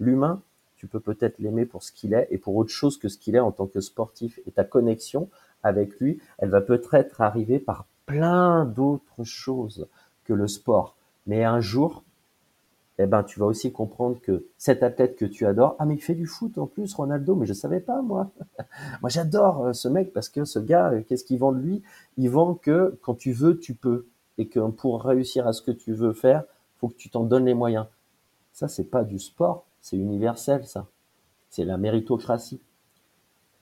l'humain, tu peux peut-être l'aimer pour ce qu'il est et pour autre chose que ce qu'il est en tant que sportif. Et ta connexion avec lui, elle va peut-être arriver par plein d'autres choses que le sport. Mais un jour, eh ben, tu vas aussi comprendre que cet athlète que tu adores, ah mais il fait du foot en plus, Ronaldo, mais je savais pas moi. moi j'adore euh, ce mec parce que ce gars, euh, qu'est-ce qu'il vend de lui? Il vend que quand tu veux, tu peux, et que pour réussir à ce que tu veux faire, faut que tu t'en donnes les moyens. Ça c'est pas du sport, c'est universel ça. C'est la méritocratie.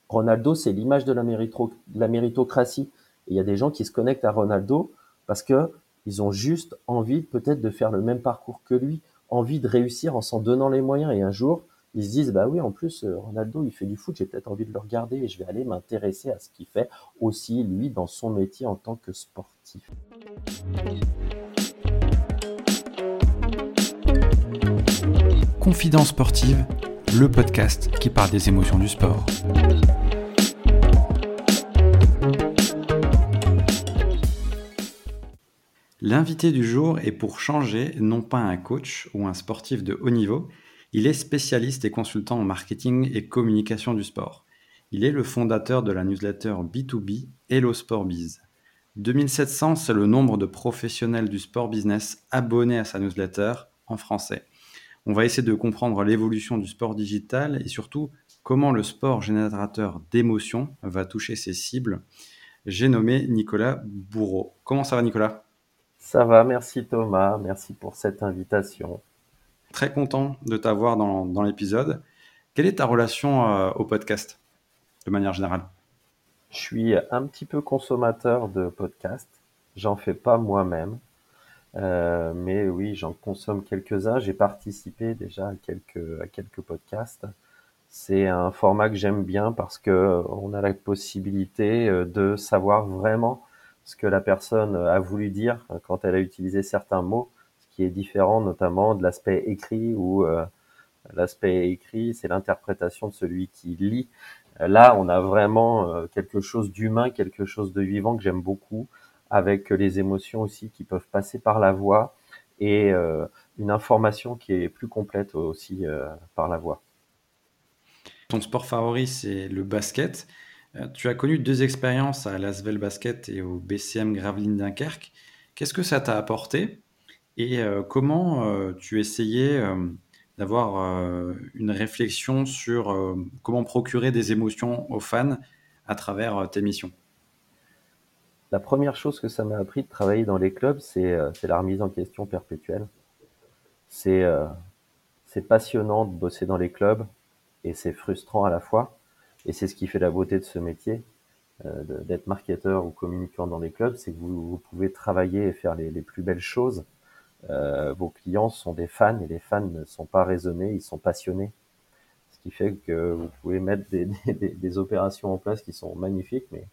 Ronaldo, c'est l'image de la, méritocratie. Il y a des gens qui se connectent à Ronaldo parce que ils ont juste envie peut-être de faire le même parcours que lui, envie de réussir en s'en donnant les moyens. Et un jour, ils se disent, bah oui, en plus, euh, Ronaldo, il fait du foot, j'ai peut-être envie de le regarder et je vais aller m'intéresser à ce qu'il fait aussi, lui, dans son métier en tant que sportif. Confidence sportive, le podcast qui parle des émotions du sport. L'invité du jour est pour changer non pas un coach ou un sportif de haut niveau, il est spécialiste et consultant en marketing et communication du sport. Il est le fondateur de la newsletter B2B Hello Sport Biz. 2700, c'est le nombre de professionnels du sport business abonnés à sa newsletter en français. On va essayer de comprendre l'évolution du sport digital et surtout comment le sport générateur d'émotions va toucher ses cibles. J'ai nommé Nicolas Bourreau. Comment ça va Nicolas? Ça va, merci Thomas, merci pour cette invitation. Très content de t'avoir dans, dans l'épisode. Quelle est ta relation euh, au podcast, de manière générale? Je suis un petit peu consommateur de podcasts. J'en fais pas moi-même. Euh, mais oui, j'en consomme quelques-uns. J'ai participé déjà à quelques, à quelques podcasts. C'est un format que j'aime bien parce que on a la possibilité euh, de savoir vraiment ce que la personne a voulu dire quand elle a utilisé certains mots, ce qui est différent notamment de l'aspect écrit où euh, l'aspect écrit, c'est l'interprétation de celui qui lit. Là, on a vraiment euh, quelque chose d'humain, quelque chose de vivant que j'aime beaucoup, avec les émotions aussi qui peuvent passer par la voix et euh, une information qui est plus complète aussi par la voix. Ton sport favori, c'est le basket. Euh, tu as connu deux expériences à l'Asvel Basket et au BCM Gravelines Dunkerque. Qu'est-ce que ça t'a apporté et euh, comment euh, tu essayais d'avoir une réflexion sur comment procurer des émotions aux fans à travers tes missions? La première chose que ça m'a appris de travailler dans les clubs, c'est la remise en question perpétuelle. C'est passionnant de bosser dans les clubs et c'est frustrant à la fois et c'est ce qui fait la beauté de ce métier, euh, d'être marketeur ou communicant dans les clubs, c'est que vous, pouvez travailler et faire les, plus belles choses. Euh, vos clients sont des fans et les fans ne sont pas raisonnés, ils sont passionnés. Ce qui fait que vous pouvez mettre des, opérations en place qui sont magnifiques, mais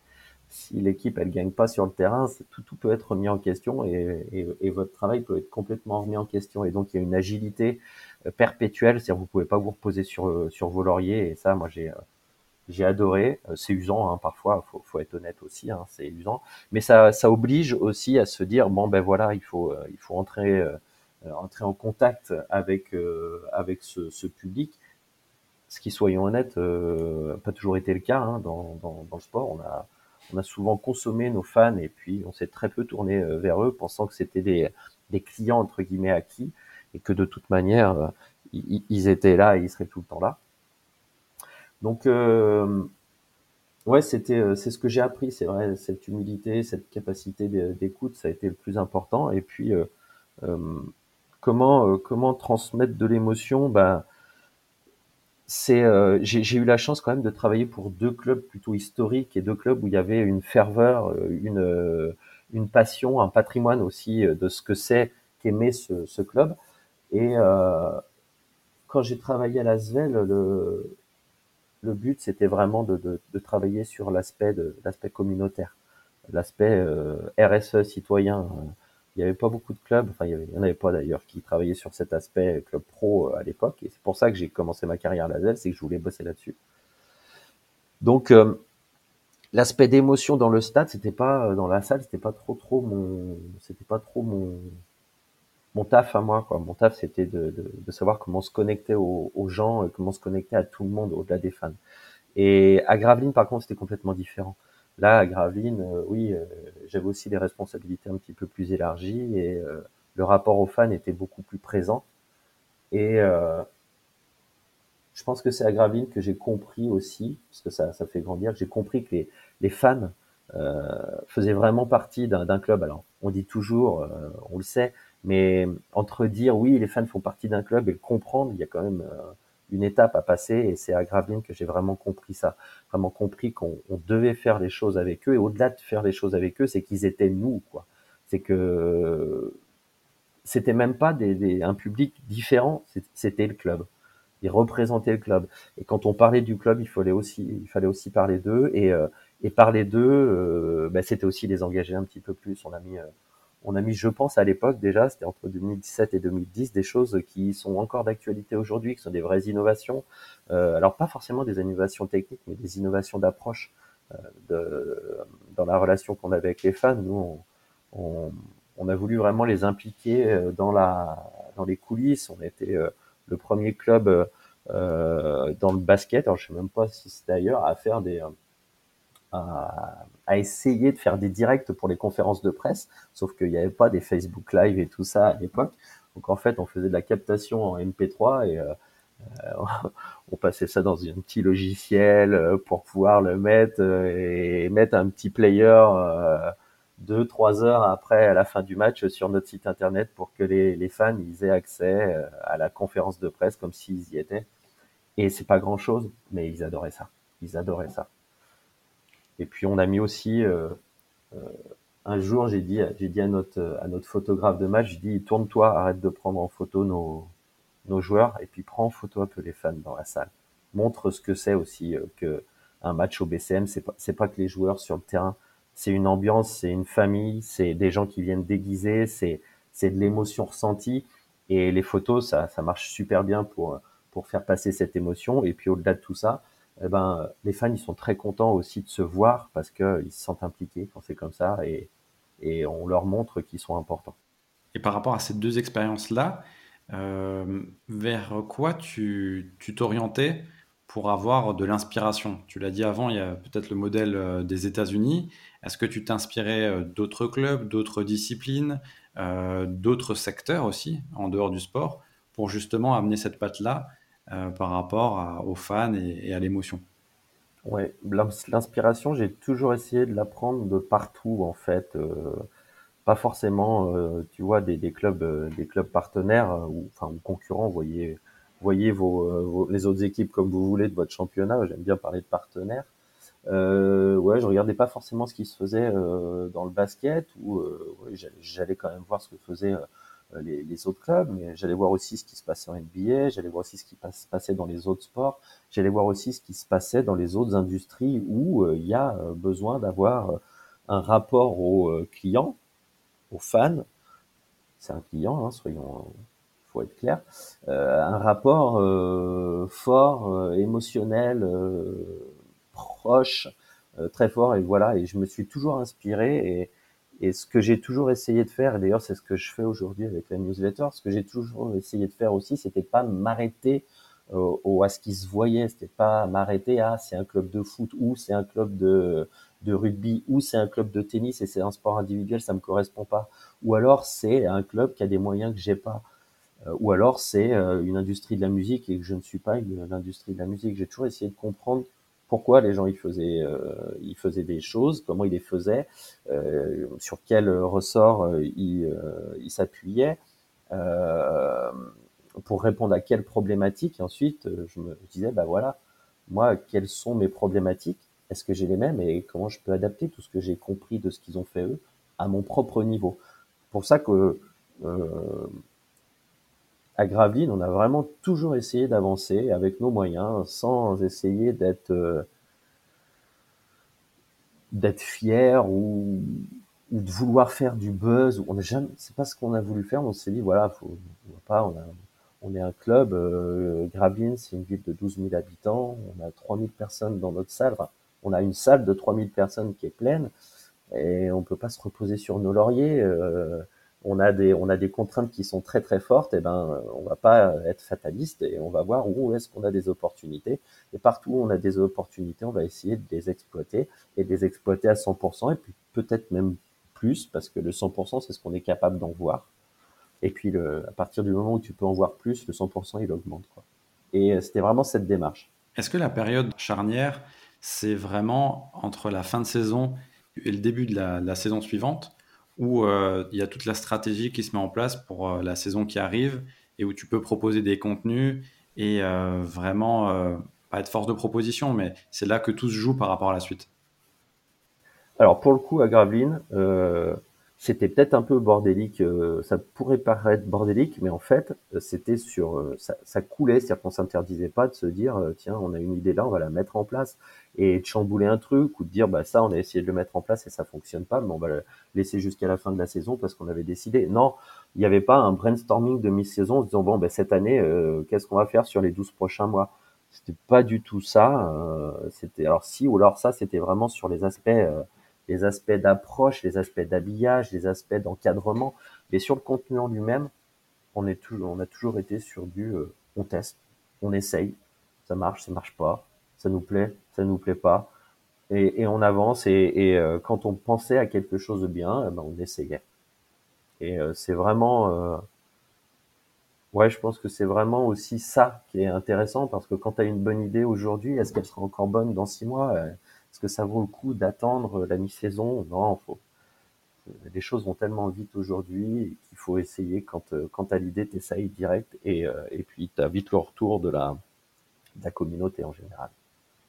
si l'équipe elle gagne pas sur le terrain, tout, tout peut être remis en question et, et, votre travail peut être complètement remis en question. Et donc il y a une agilité euh, perpétuelle, c'est-à-dire vous pouvez pas vous reposer sur sur vos lauriers. Et ça, moi j'ai j'ai adoré. Euh, c'est usant hein, parfois, faut, faut être honnête aussi, hein, c'est usant. Mais ça, ça oblige aussi à se dire bon ben voilà, il faut, euh, il faut entrer, euh, entrer en contact avec avec ce, ce, public. Ce qui, soyons honnêtes, euh, pas toujours été le cas hein, dans, dans, dans, le sport. On a, on a souvent consommé nos fans et puis on s'est très peu tourné vers eux, pensant que c'était des, des clients entre guillemets acquis et que de toute manière ils, ils étaient là et ils seraient tout le temps là. Donc, euh, ouais, c'était, euh, c'est ce que j'ai appris, c'est vrai, cette humilité, cette capacité d'écoute, ça a été le plus important. Et puis, euh, comment, comment transmettre de l'émotion? Ben, c'est, j'ai eu la chance quand même de travailler pour deux clubs plutôt historiques et deux clubs où il y avait une ferveur, une, une passion, un patrimoine aussi de ce que c'est qu'aimer ce, ce club. Et quand j'ai travaillé à Lasvel, le, le but, c'était vraiment de, travailler sur l'aspect de l'aspect communautaire, l'aspect euh, RSE citoyen. Il n'y avait pas beaucoup de clubs, enfin il n'y en avait pas d'ailleurs, qui travaillaient sur cet aspect club pro euh, à l'époque. Et c'est pour ça que j'ai commencé ma carrière à la ZEL, c'est que je voulais bosser là-dessus. Donc euh, l'aspect d'émotion dans le stade, c'était pas dans la salle, c'était pas trop trop mon, c'était pas trop mon mon taf à moi, quoi. Mon taf, c'était de, de, savoir comment se connecter aux, gens, comment se connecter à tout le monde au-delà des fans. Et à Gravelines, par contre, c'était complètement différent. Là, à Gravelines, euh, oui, euh, j'avais aussi des responsabilités un petit peu plus élargies et euh, le rapport aux fans était beaucoup plus présent. Et je pense que c'est à Gravelines que j'ai compris aussi, parce que ça, ça fait grandir, j'ai compris que les, les fans faisaient vraiment partie d'un club. Alors, on dit toujours, on le sait, mais entre dire oui, les fans font partie d'un club et le comprendre, il y a quand même euh, une étape à passer et c'est à Gravelines que j'ai vraiment compris ça, vraiment compris qu'on devait faire les choses avec eux et au-delà de faire les choses avec eux, c'est qu'ils étaient nous quoi. C'est que c'était même pas des, un public différent, c'était le club. Ils représentaient le club. Et quand on parlait du club, il fallait aussi, il fallait aussi parler d'eux et, euh, et parler d'eux, euh, ben, c'était aussi les engager un petit peu plus. On a mis on a mis, je pense, à l'époque déjà, c'était entre 2017 et 2010, des choses qui sont encore d'actualité aujourd'hui, qui sont des vraies innovations. Euh, alors pas forcément des innovations techniques, mais des innovations d'approche euh, de, dans la relation qu'on avait avec les fans. Nous, on, on, a voulu vraiment les impliquer euh, dans la dans les coulisses. On était euh, le premier club euh, dans le basket. Alors je sais même pas si c'est d'ailleurs à faire des à, essayer de faire des directs pour les conférences de presse, sauf qu'il n'y avait pas des Facebook Live et tout ça à l'époque. Donc en fait, on faisait de la captation en MP3 et euh, euh, on passait ça dans un petit logiciel euh, pour pouvoir le mettre et mettre un petit player deux trois heures après à la fin du match sur notre site internet pour que les, les fans ils aient accès à la conférence de presse comme s'ils y étaient. Et c'est pas grand chose, mais ils adoraient ça. Ils adoraient ça. Et puis on a mis aussi euh, euh, un jour, j'ai dit, j'ai dit à notre à notre photographe de match, j'ai dit tourne-toi, arrête de prendre en photo nos nos joueurs et puis prends en photo un peu les fans dans la salle. Montre ce que c'est aussi euh, que un match au BCM, c'est pas c'est pas que les joueurs sur le terrain, c'est une ambiance, c'est une famille, c'est des gens qui viennent déguiser, c'est c'est de l'émotion ressentie. Et les photos ça ça marche super bien pour pour faire passer cette émotion. Et puis au-delà de tout ça, eh ben, les fans ils sont très contents aussi de se voir parce qu'ils se sentent impliqués quand c'est comme ça et, et on leur montre qu'ils sont importants. Et par rapport à ces deux expériences-là, euh, vers quoi tu t'orientais pour avoir de l'inspiration? Tu l'as dit avant, il y a peut-être le modèle euh, des États-Unis. Est-ce que tu t'inspirais euh, d'autres clubs, d'autres disciplines, d'autres secteurs aussi, en dehors du sport, pour justement amener cette patte-là par rapport aux fans et, à l'émotion. Ouais, l'inspiration, j'ai toujours essayé de l'apprendre de partout en fait. Euh, pas forcément, euh, tu vois, des, clubs, des clubs partenaires ou enfin concurrents. Voyez, voyez vos, les autres équipes comme vous voulez de votre championnat. J'aime bien parler de partenaires. ouais, je regardais pas forcément ce qui se faisait dans le basket ou j'allais quand même voir ce que faisait euh, les, autres clubs, mais j'allais voir aussi ce qui se passait en NBA, j'allais voir aussi ce qui se passait dans les autres sports, j'allais voir aussi ce qui se passait dans les autres industries où euh, il y a euh, besoin d'avoir un rapport aux clients, aux fans. C'est un client, hein, soyons, faut être clair, un rapport fort, émotionnel, proche, très fort. Et voilà, et je me suis toujours inspiré et et ce que j'ai toujours essayé de faire, et d'ailleurs c'est ce que je fais aujourd'hui avec la newsletter, ce que j'ai toujours essayé de faire aussi, c'était pas m'arrêter euh, au, à ce qui se voyait, c'était pas m'arrêter à c'est un club de foot ou c'est un club de, de rugby ou c'est un club de tennis et c'est un sport individuel, ça me correspond pas. Ou alors c'est un club qui a des moyens que j'ai pas. Euh, ou alors c'est euh, une industrie de la musique et que je ne suis pas une, une industrie de la musique. J'ai toujours essayé de comprendre pourquoi les gens ils faisaient euh, ils faisaient des choses, comment ils les faisaient, euh, sur quel ressort euh, ils ils s'appuyaient pour répondre à quelles problématiques. Et ensuite, je me disais bah voilà, moi quelles sont mes problématiques? Est-ce que j'ai les mêmes? Et comment je peux adapter tout ce que j'ai compris de ce qu'ils ont fait eux à mon propre niveau? Pour ça que à Gravelines, on a vraiment toujours essayé d'avancer avec nos moyens, sans essayer d'être euh, d'être fier ou, de vouloir faire du buzz. On jamais, c'est pas ce qu'on a voulu faire. On s'est dit voilà, faut, on pas, on, a, on est un club. Euh, c'est une ville de 12 000 habitants. On a 3000 personnes dans notre salle. on a une salle de 3000 personnes qui est pleine et on peut pas se reposer sur nos lauriers. Euh, on a des on a des contraintes qui sont très très fortes, et ben on va pas être fataliste et on va voir où est-ce qu'on a des opportunités. Et partout où on a des opportunités, on va essayer de les exploiter et de les exploiter à 100% et puis peut-être même plus parce que le 100% c'est ce qu'on est capable d'en voir. Et puis le, à partir du moment où tu peux en voir plus, le 100% il augmente quoi. Et euh, c'était vraiment cette démarche. Est-ce que la période charnière, c'est vraiment entre la fin de saison et le début de la saison suivante où euh, il y a toute la stratégie qui se met en place pour euh, la saison qui arrive et où tu peux proposer des contenus et euh, vraiment pas être force de proposition, mais c'est là que tout se joue par rapport à la suite. Alors pour le coup à Gravelines, c'était peut-être un peu bordélique, ça pourrait paraître bordélique, mais en fait, c'était sur, ça, ça, coulait, c'est-à-dire qu'on s'interdisait pas de se dire, tiens, on a une idée là, on va la mettre en place, et de chambouler un truc, ou de dire, bah ça, on a essayé de le mettre en place et ça fonctionne pas, mais on va le laisser jusqu'à la fin de la saison parce qu'on avait décidé. Non, il n'y avait pas un brainstorming de mi-saison en se disant, bon, ben cette année, qu'est-ce qu'on va faire sur les 12 prochains mois? C'était pas du tout ça. c'était alors si, ou alors ça, c'était vraiment sur les aspects les aspects d'approche, les aspects d'habillage, les aspects d'encadrement. Mais sur le contenu en lui-même, on, est toujours, on a toujours été sur du euh, on teste, on essaye, ça marche, ça marche pas, ça nous plaît, ça nous plaît pas. Et, on avance et, euh, quand on pensait à quelque chose de bien, eh ben on essayait. Et euh, c'est vraiment... ouais, je pense que c'est vraiment aussi ça qui est intéressant parce que quand tu as une bonne idée aujourd'hui, est-ce qu'elle sera encore bonne dans six mois? Est-ce que ça vaut le coup d'attendre la mi-saison? Non, faut. Les choses vont tellement vite aujourd'hui qu'il faut essayer quand, euh, quand tu as l'idée, tu essayes direct et, euh, et puis tu as vite le retour de la, de la communauté en général.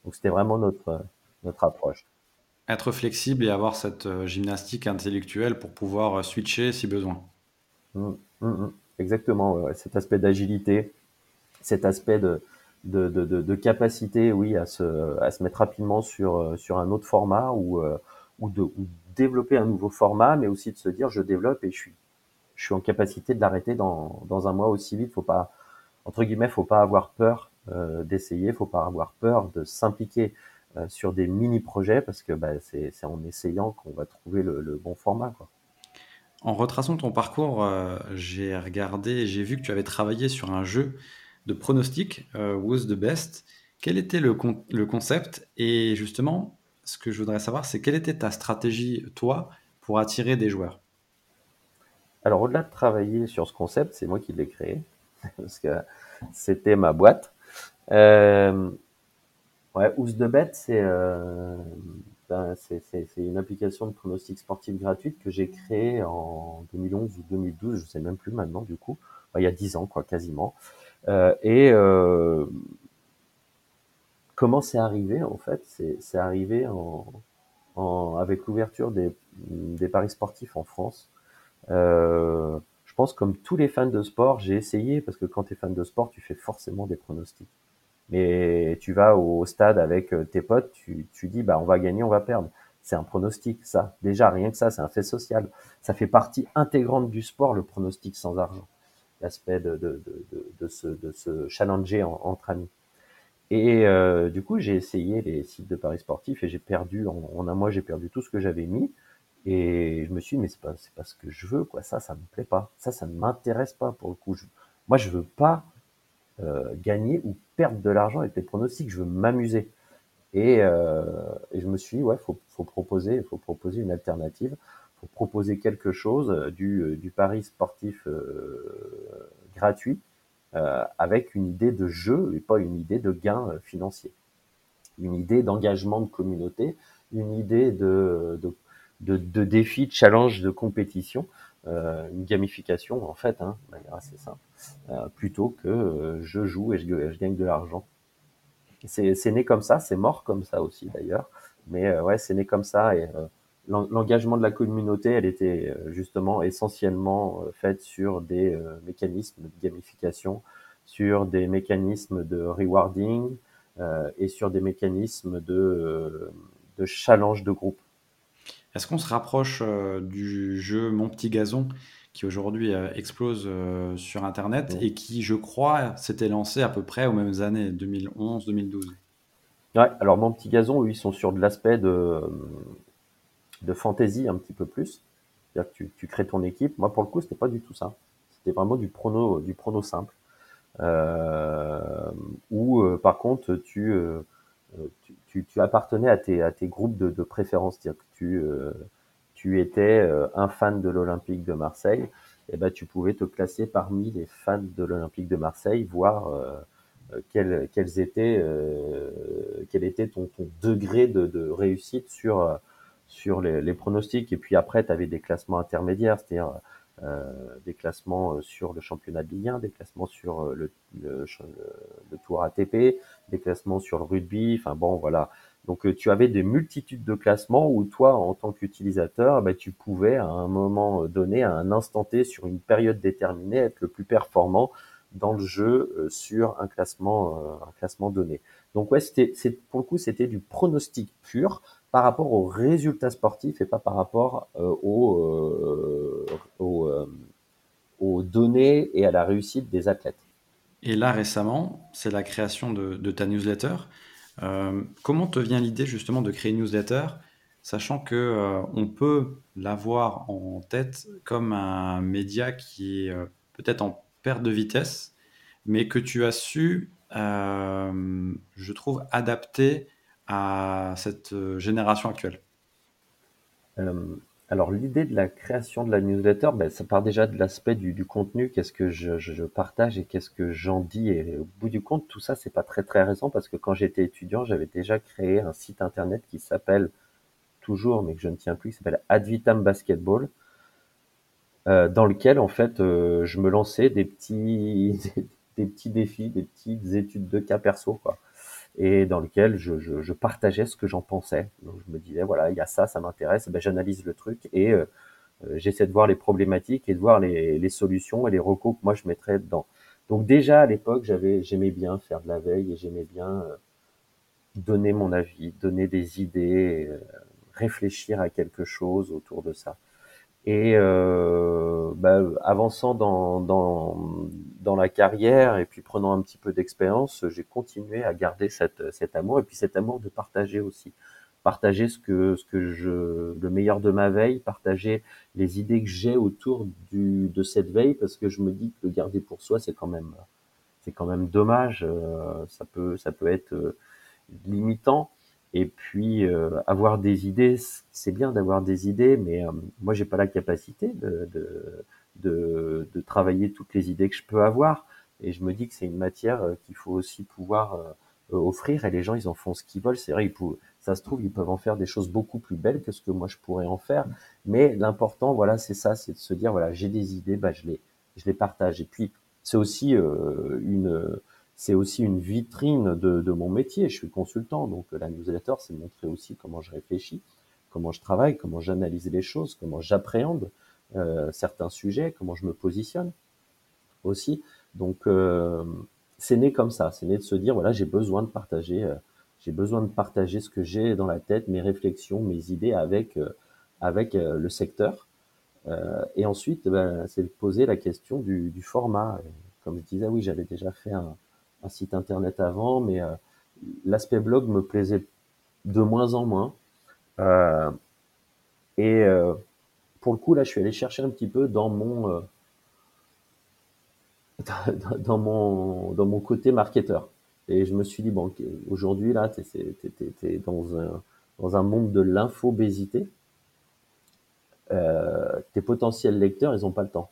Donc c'était vraiment notre, notre approche. Être flexible et avoir cette euh, gymnastique intellectuelle pour pouvoir switcher si besoin. Mmh, mmh, mmh. Exactement, cet aspect d'agilité, cet aspect de, de, de, de, capacité, oui, à se, à se mettre rapidement sur, euh, sur un autre format ou, euh, ou, de, développer un nouveau format, mais aussi de se dire je développe et je suis, je suis en capacité de l'arrêter dans, dans un mois aussi vite. Faut pas, entre guillemets, faut pas avoir peur euh, d'essayer, faut pas avoir peur de s'impliquer euh, sur des mini projets parce que bah, c'est en essayant qu'on va trouver le, le, bon format. Quoi. En retraçant ton parcours, j'ai regardé, j'ai vu que tu avais travaillé sur un jeu de pronostic, euh, was the best. Quel était le, le concept? Et justement, ce que je voudrais savoir, c'est quelle était ta stratégie, toi, pour attirer des joueurs? Alors, au-delà de travailler sur ce concept, c'est moi qui l'ai créé, parce que c'était ma boîte. Euh, ouais, Who's the Bet, euh, ben, c'est une application de pronostic sportif gratuite que j'ai créée en 2011 ou 2012, je sais même plus maintenant du coup, il y a 10 ans quoi, quasiment. Euh, et euh, comment c'est arrivé en fait? C'est arrivé en, en, avec l'ouverture des, des, paris sportifs en France. Euh, je pense comme tous les fans de sport, j'ai essayé parce que quand tu es fan de sport, tu fais forcément des pronostics. Mais tu vas au stade avec tes potes, tu, tu dis bah on va gagner, on va perdre. C'est un pronostic, ça. Déjà rien que ça, c'est un fait social. Ça fait partie intégrante du sport, le pronostic sans argent l'aspect de, de, de, de, se, de se challenger entre amis. Et euh, du coup, j'ai essayé les sites de paris sportifs et j'ai perdu, en, un mois, j'ai perdu tout ce que j'avais mis. Et je me suis dit, mais c'est pas, pas ce que je veux, quoi. Ça, ça me plaît pas. Ça, ça ne m'intéresse pas pour le coup. Moi, je veux pas euh, gagner ou perdre de l'argent avec les pronostics. Je veux m'amuser. Et, euh, et, je me suis dit, ouais, faut, faut proposer, faut proposer une alternative pour proposer quelque chose euh, du, euh, du pari sportif euh, gratuit avec une idée de jeu et pas une idée de gain financier. Une idée d'engagement de communauté, une idée de, de, de, de défi, de challenge, de compétition, euh, une gamification en fait, hein, de manière simple, euh, plutôt que euh, je joue et je, je gagne de l'argent. C'est né comme ça, c'est mort comme ça aussi d'ailleurs, mais ouais, c'est né comme ça et l'engagement de la communauté, elle était euh, justement essentiellement euh, faite sur des euh, mécanismes de gamification, sur des mécanismes de rewarding et sur des mécanismes de, de challenge de groupe. Est-ce qu'on se rapproche du jeu Mon Petit Gazon qui aujourd'hui explose sur Internet et qui, je crois, s'était lancé à peu près aux mêmes années, 2011-2012 Ouais, alors Mon Petit Gazon, eux, ils sont sur de l'aspect de de fantasy un petit peu plus. C'est-à-dire que tu, tu, crées ton équipe. Moi, pour le coup, c'était pas du tout ça. C'était vraiment du prono, du prono simple. Euh, où, euh, par contre, tu, euh, tu, tu, appartenais à tes, groupes de, de préférence. C'est-à-dire que tu, tu étais un fan de l'Olympique de Marseille. Et eh ben, tu pouvais te classer parmi les fans de l'Olympique de Marseille, voir quel, quels étaient, quel était ton, degré de, réussite sur les, les, pronostics. Et puis après, tu avais des classements intermédiaires, c'est-à-dire euh, des classements euh, sur le championnat de Ligue 1, des classements sur euh, le, le, le, Tour ATP, des classements sur le rugby. Enfin bon, voilà. Donc tu avais des multitudes de classements où toi, en tant qu'utilisateur, bah, tu pouvais à un moment donné, à un instant T, sur une période déterminée, être le plus performant dans le jeu sur un classement, un classement donné. Donc ouais, c'était, pour le coup, c'était du pronostic pur par rapport aux résultats sportifs et pas par rapport euh, aux, euh, euh, aux, données et à la réussite des athlètes. Et là, récemment, c'est la création de, ta newsletter. comment te vient l'idée justement de créer une newsletter, sachant que on peut l'avoir en tête comme un média qui est peut-être en perte de vitesse, mais que tu as su, je trouve, adapter à cette euh, génération actuelle. Euh, alors l'idée de la création de la newsletter, ben, ça part déjà de l'aspect du, contenu, qu'est-ce que je, partage et qu'est-ce que j'en dis? Et au bout du compte, tout ça, c'est pas très très récent parce que quand j'étais étudiant, j'avais déjà créé un site internet qui s'appelle toujours, mais que je ne tiens plus, qui s'appelle Advitam Basketball, euh, dans lequel en fait je me lançais des petits des petits défis, des petites études de cas perso, quoi et dans lequel je, je, je partageais ce que j'en pensais. Donc je me disais voilà, il y a ça, ça m'intéresse, ben j'analyse le truc et euh, euh, j'essaie de voir les problématiques et de voir les, les, solutions et les recours que moi je mettrais dedans. Donc déjà à l'époque, j'avais j'aimais bien faire de la veille et j'aimais bien euh, donner mon avis, donner des idées, réfléchir à quelque chose autour de ça. Et euh, bah, avançant dans, dans, dans la carrière et puis prenant un petit peu d'expérience, j'ai continué à garder cette, cet amour et puis cet amour de partager aussi. Partager ce que, ce que je, le meilleur de ma veille, partager les idées que j'ai autour du, de cette veille parce que je me dis que le garder pour soi, c'est quand même, c'est quand même dommage. Euh, ça peut, ça peut être euh, limitant. Et puis euh, avoir des idées, c'est bien d'avoir des idées, mais euh, moi j'ai pas la capacité de, de, de, travailler toutes les idées que je peux avoir. Et je me dis que c'est une matière euh, qu'il faut aussi pouvoir offrir. Et les gens, ils en font ce qu'ils veulent. C'est vrai, ils ça se trouve, ils peuvent en faire des choses beaucoup plus belles que ce que moi je pourrais en faire. Mais l'important, voilà, c'est ça, c'est de se dire, voilà, j'ai des idées, bah je les, je les partage. Et puis c'est aussi une c'est aussi une vitrine de, de, mon métier. Je suis consultant, donc la newsletter, c'est montrer aussi comment je réfléchis, comment je travaille, comment j'analyse les choses, comment j'appréhende euh, certains sujets, comment je me positionne aussi. Donc euh, c'est né comme ça, c'est né de se dire voilà j'ai besoin de partager, euh, j'ai besoin de partager ce que j'ai dans la tête, mes réflexions, mes idées avec euh, avec euh, le secteur. et ensuite, ben, c'est de poser la question du, du format. Comme je disais, oui, j'avais déjà fait un, un site internet avant, mais euh, l'aspect blog me plaisait de moins en moins. Euh, et euh, pour le coup, là, je suis allé chercher un petit peu dans mon dans mon dans mon côté marketeur. Et je me suis dit bon, aujourd'hui là, tu es, dans un dans un monde de l'infobésité. Tes potentiels lecteurs, ils ont pas le temps.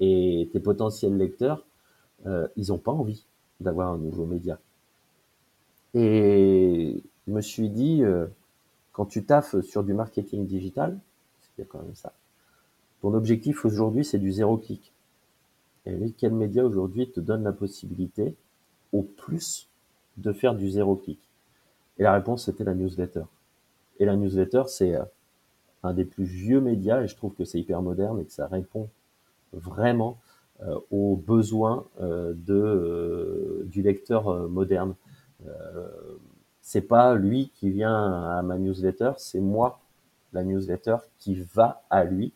Et tes potentiels lecteurs, euh, ils n'ont pas envie d'avoir un nouveau média. Et je me suis dit, euh, quand tu taffes sur du marketing digital, c'est quand même ça, ton objectif aujourd'hui, c'est du zéro clic. Et quel média aujourd'hui te donne la possibilité, au plus, de faire du zéro clic? Et la réponse, c'était la newsletter. Et la newsletter, c'est euh, un des plus vieux médias, et je trouve que c'est hyper moderne et que ça répond vraiment aux besoins euh, de, euh, du lecteur moderne. c'est pas lui qui vient à ma newsletter, c'est moi, la newsletter, qui va à lui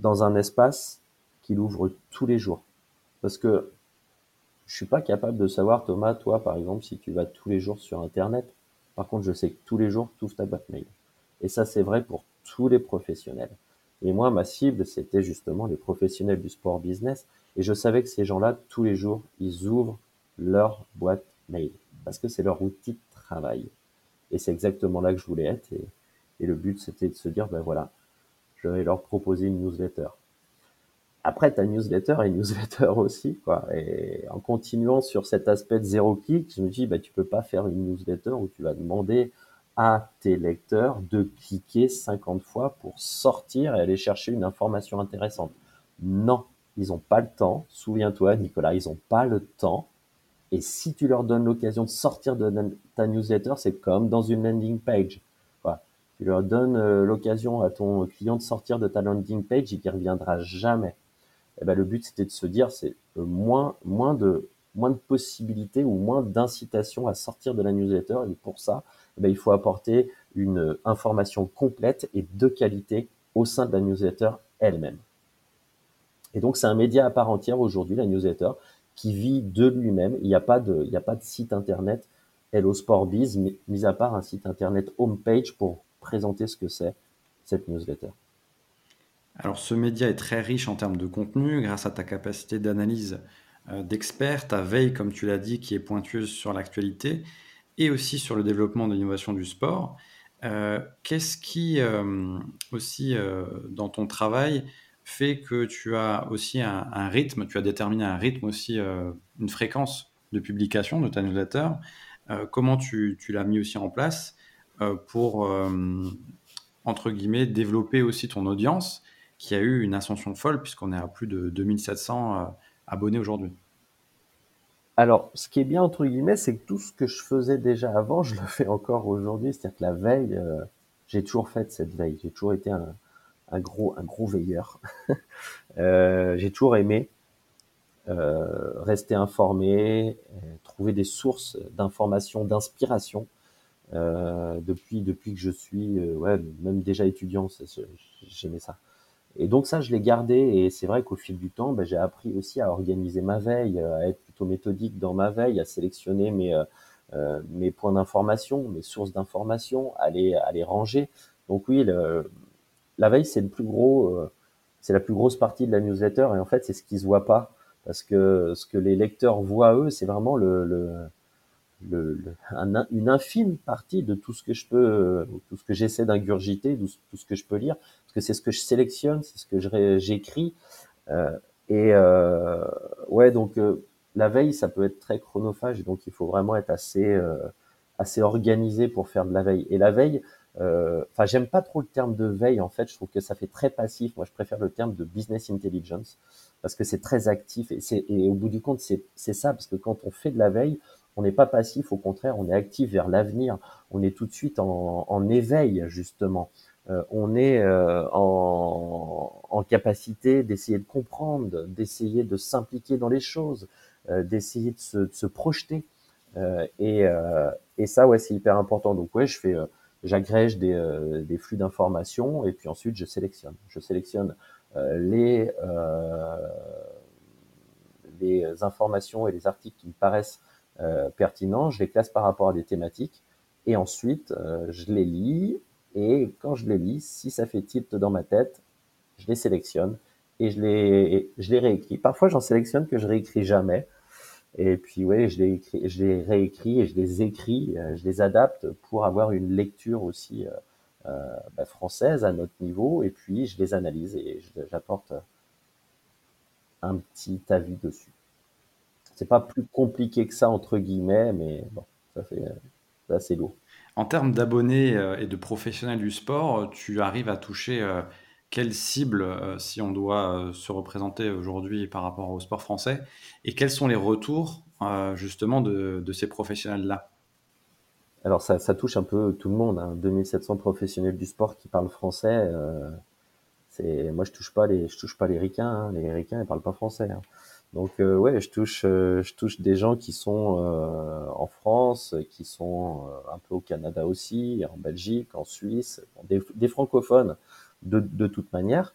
dans un espace qu'il ouvre tous les jours. Parce que je suis pas capable de savoir, Thomas, toi, par exemple, si tu vas tous les jours sur Internet. Par contre, je sais que tous les jours, tu ouvres ta boîte mail. Et ça, c'est vrai pour tous les professionnels. Et moi, ma cible, c'était justement les professionnels du sport business. Et je savais que ces gens-là, tous les jours, ils ouvrent leur boîte mail parce que c'est leur outil de travail. Et c'est exactement là que je voulais être. Et, le but, c'était de se dire, ben voilà, je vais leur proposer une newsletter. Après, ta newsletter et newsletter aussi, quoi. Et en continuant sur cet aspect de zéro clic, je me dis, bah, tu peux pas faire une newsletter où tu vas demander à tes lecteurs de cliquer 50 fois pour sortir et aller chercher une information intéressante. Non, ils n'ont pas le temps. Souviens-toi, Nicolas, ils n'ont pas le temps. Et si tu leur donnes l'occasion de sortir de ta newsletter, c'est comme dans une landing page. Tu leur donnes euh, l'occasion à ton client de sortir de ta landing page, il n'y reviendra jamais. Et eh ben, le but, c'était de se dire, c'est euh, moins, moins de, moins de possibilités ou moins d'incitation à sortir de la newsletter. Et pour ça, eh ben, il faut apporter une information complète et de qualité au sein de la newsletter elle-même. Et donc, c'est un média à part entière aujourd'hui, la newsletter, qui vit de lui-même. Il n'y a pas de, site internet Hello Sport Biz, mis à part un site internet homepage pour présenter ce que c'est cette newsletter. Alors ce média est très riche en termes de contenu grâce à ta capacité d'analyse euh, d'expert, ta veille, comme tu l'as dit, qui est pointueuse sur l'actualité et aussi sur le développement de l'innovation du sport. Euh, qu'est-ce qui, euh, aussi, dans ton travail, fait que tu as aussi un, rythme, tu as déterminé un rythme aussi, une fréquence de publication de ta newsletter Comment tu, l'as mis aussi en place pour, entre guillemets, développer aussi ton audience qui a eu une ascension folle puisqu'on est à plus de 2700 abonnés aujourd'hui? Alors, ce qui est bien entre guillemets, c'est que tout ce que je faisais déjà avant, je le fais encore aujourd'hui. C'est-à-dire que la veille, euh, j'ai toujours fait cette veille. J'ai toujours été un, un gros, un gros veilleur. euh, j'ai toujours aimé euh, rester informé, trouver des sources d'information, d'inspiration. Euh, depuis depuis que je suis, euh, ouais, même déjà étudiant, j'aimais ça. Et donc ça, je l'ai gardé. Et c'est vrai qu'au fil du temps, ben, j'ai appris aussi à organiser ma veille, à être plutôt méthodique dans ma veille, à sélectionner mes, euh, euh mes points d'information, mes sources d'information, à les, à les ranger. Donc oui, le, la veille, c'est le plus gros, euh, c'est la plus grosse partie de la newsletter. Et en fait, c'est ce qui se voit pas. Parce que ce que les lecteurs voient, eux, c'est vraiment le, le le, un, une infime partie de tout ce que je peux, tout ce que j'essaie d'ingurgiter, tout ce que je peux lire, parce que c'est ce que je sélectionne, c'est ce que j'écris. Euh, et euh, ouais, donc euh, la veille, ça peut être très chronophage, donc il faut vraiment être assez euh, assez organisé pour faire de la veille. Et la veille, euh, enfin, j'aime pas trop le terme de veille. En fait, je trouve que ça fait très passif. Moi, je préfère le terme de business intelligence parce que c'est très actif et, et au bout du compte, c'est, ça parce que quand on fait de la veille, on n'est pas passif, au contraire, on est actif vers l'avenir. On est tout de suite en, en éveil, justement. Euh, on est euh, en, en, capacité d'essayer de comprendre, d'essayer de s'impliquer dans les choses, euh, d'essayer de se, de se projeter. et, et ça, ouais, c'est hyper important. Donc, ouais, je fais, j'agrège des, des flux d'informations et puis ensuite je sélectionne. Je sélectionne les les informations et les articles qui me paraissent euh, pertinents, je les classe par rapport à des thématiques, et ensuite euh, je les lis, et quand je les lis, si ça fait tilt dans ma tête, je les sélectionne et je les, je les réécris. Parfois, j'en sélectionne que je réécris jamais. Et puis, ouais, je les, écris, je les réécris et je les écris, euh, je les adapte pour avoir une lecture aussi euh, bah, française à notre niveau. Et puis, je les analyse et j'apporte un petit avis dessus c'est pas plus compliqué que ça entre guillemets, mais bon, ça fait assez lourd. En termes d'abonnés euh, et de professionnels du sport, euh, tu arrives à toucher euh, quelle cible si on doit se représenter aujourd'hui par rapport au sport français et quels sont les retours justement de, ces professionnels-là? Alors ça, touche un peu tout le monde, hein. 2700 professionnels du sport qui parlent français. moi je touche pas les je touche pas les ricains, hein. les ricains ils parlent pas français. Hein. Donc euh, ouais, je touche, euh, je touche des gens qui sont euh, en France, qui sont un peu au Canada aussi, en Belgique, en Suisse, des, francophones de, de toute manière.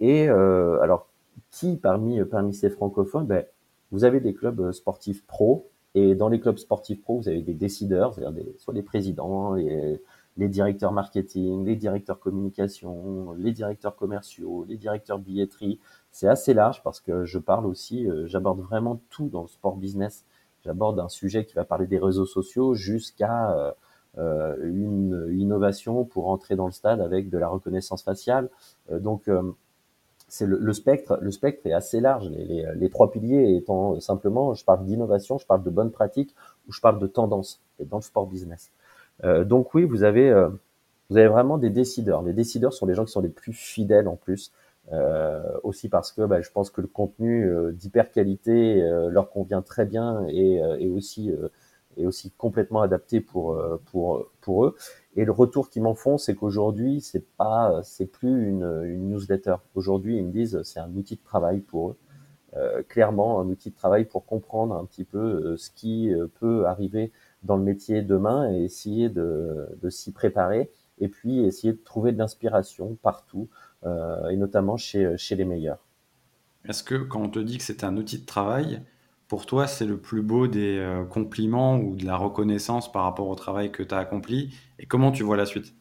et alors, qui parmi parmi ces francophones, ben, vous avez des clubs sportifs pro, et dans les clubs sportifs pro, vous avez des décideurs, c'est-à-dire soit les présidents, les, les directeurs marketing, les directeurs communication, les directeurs commerciaux, les directeurs billetterie. C'est assez large parce que je parle aussi, j'aborde vraiment tout dans le sport business. J'aborde un sujet qui va parler des réseaux sociaux jusqu'à une innovation pour entrer dans le stade avec de la reconnaissance faciale. donc c'est le, spectre, le spectre est assez large. Les, les, trois piliers étant simplement, je parle d'innovation, je parle de bonnes pratiques ou je parle de tendance dans le sport business. Euh, donc oui, vous avez, euh, vous avez vraiment des décideurs. Les décideurs sont les gens qui sont les plus fidèles en plus. Euh, aussi parce que bah, je pense que le contenu euh, d'hyper qualité leur convient très bien et, et aussi est aussi complètement adapté pour pour pour eux. Et le retour qu'ils m'en font, c'est qu'aujourd'hui, c'est pas, c'est plus une, une newsletter. Aujourd'hui, ils me disent, c'est un outil de travail pour eux. Euh, clairement, un outil de travail pour comprendre un petit peu euh, ce qui euh, peut arriver dans le métier demain et essayer de, de s'y préparer. Et puis essayer de trouver de l'inspiration partout, et notamment chez, chez les meilleurs. Est-ce que quand on te dit que c'est un outil de travail, pour toi, c'est le plus beau des euh, compliments ou de la reconnaissance par rapport au travail que tu as accompli Et comment tu vois la suite?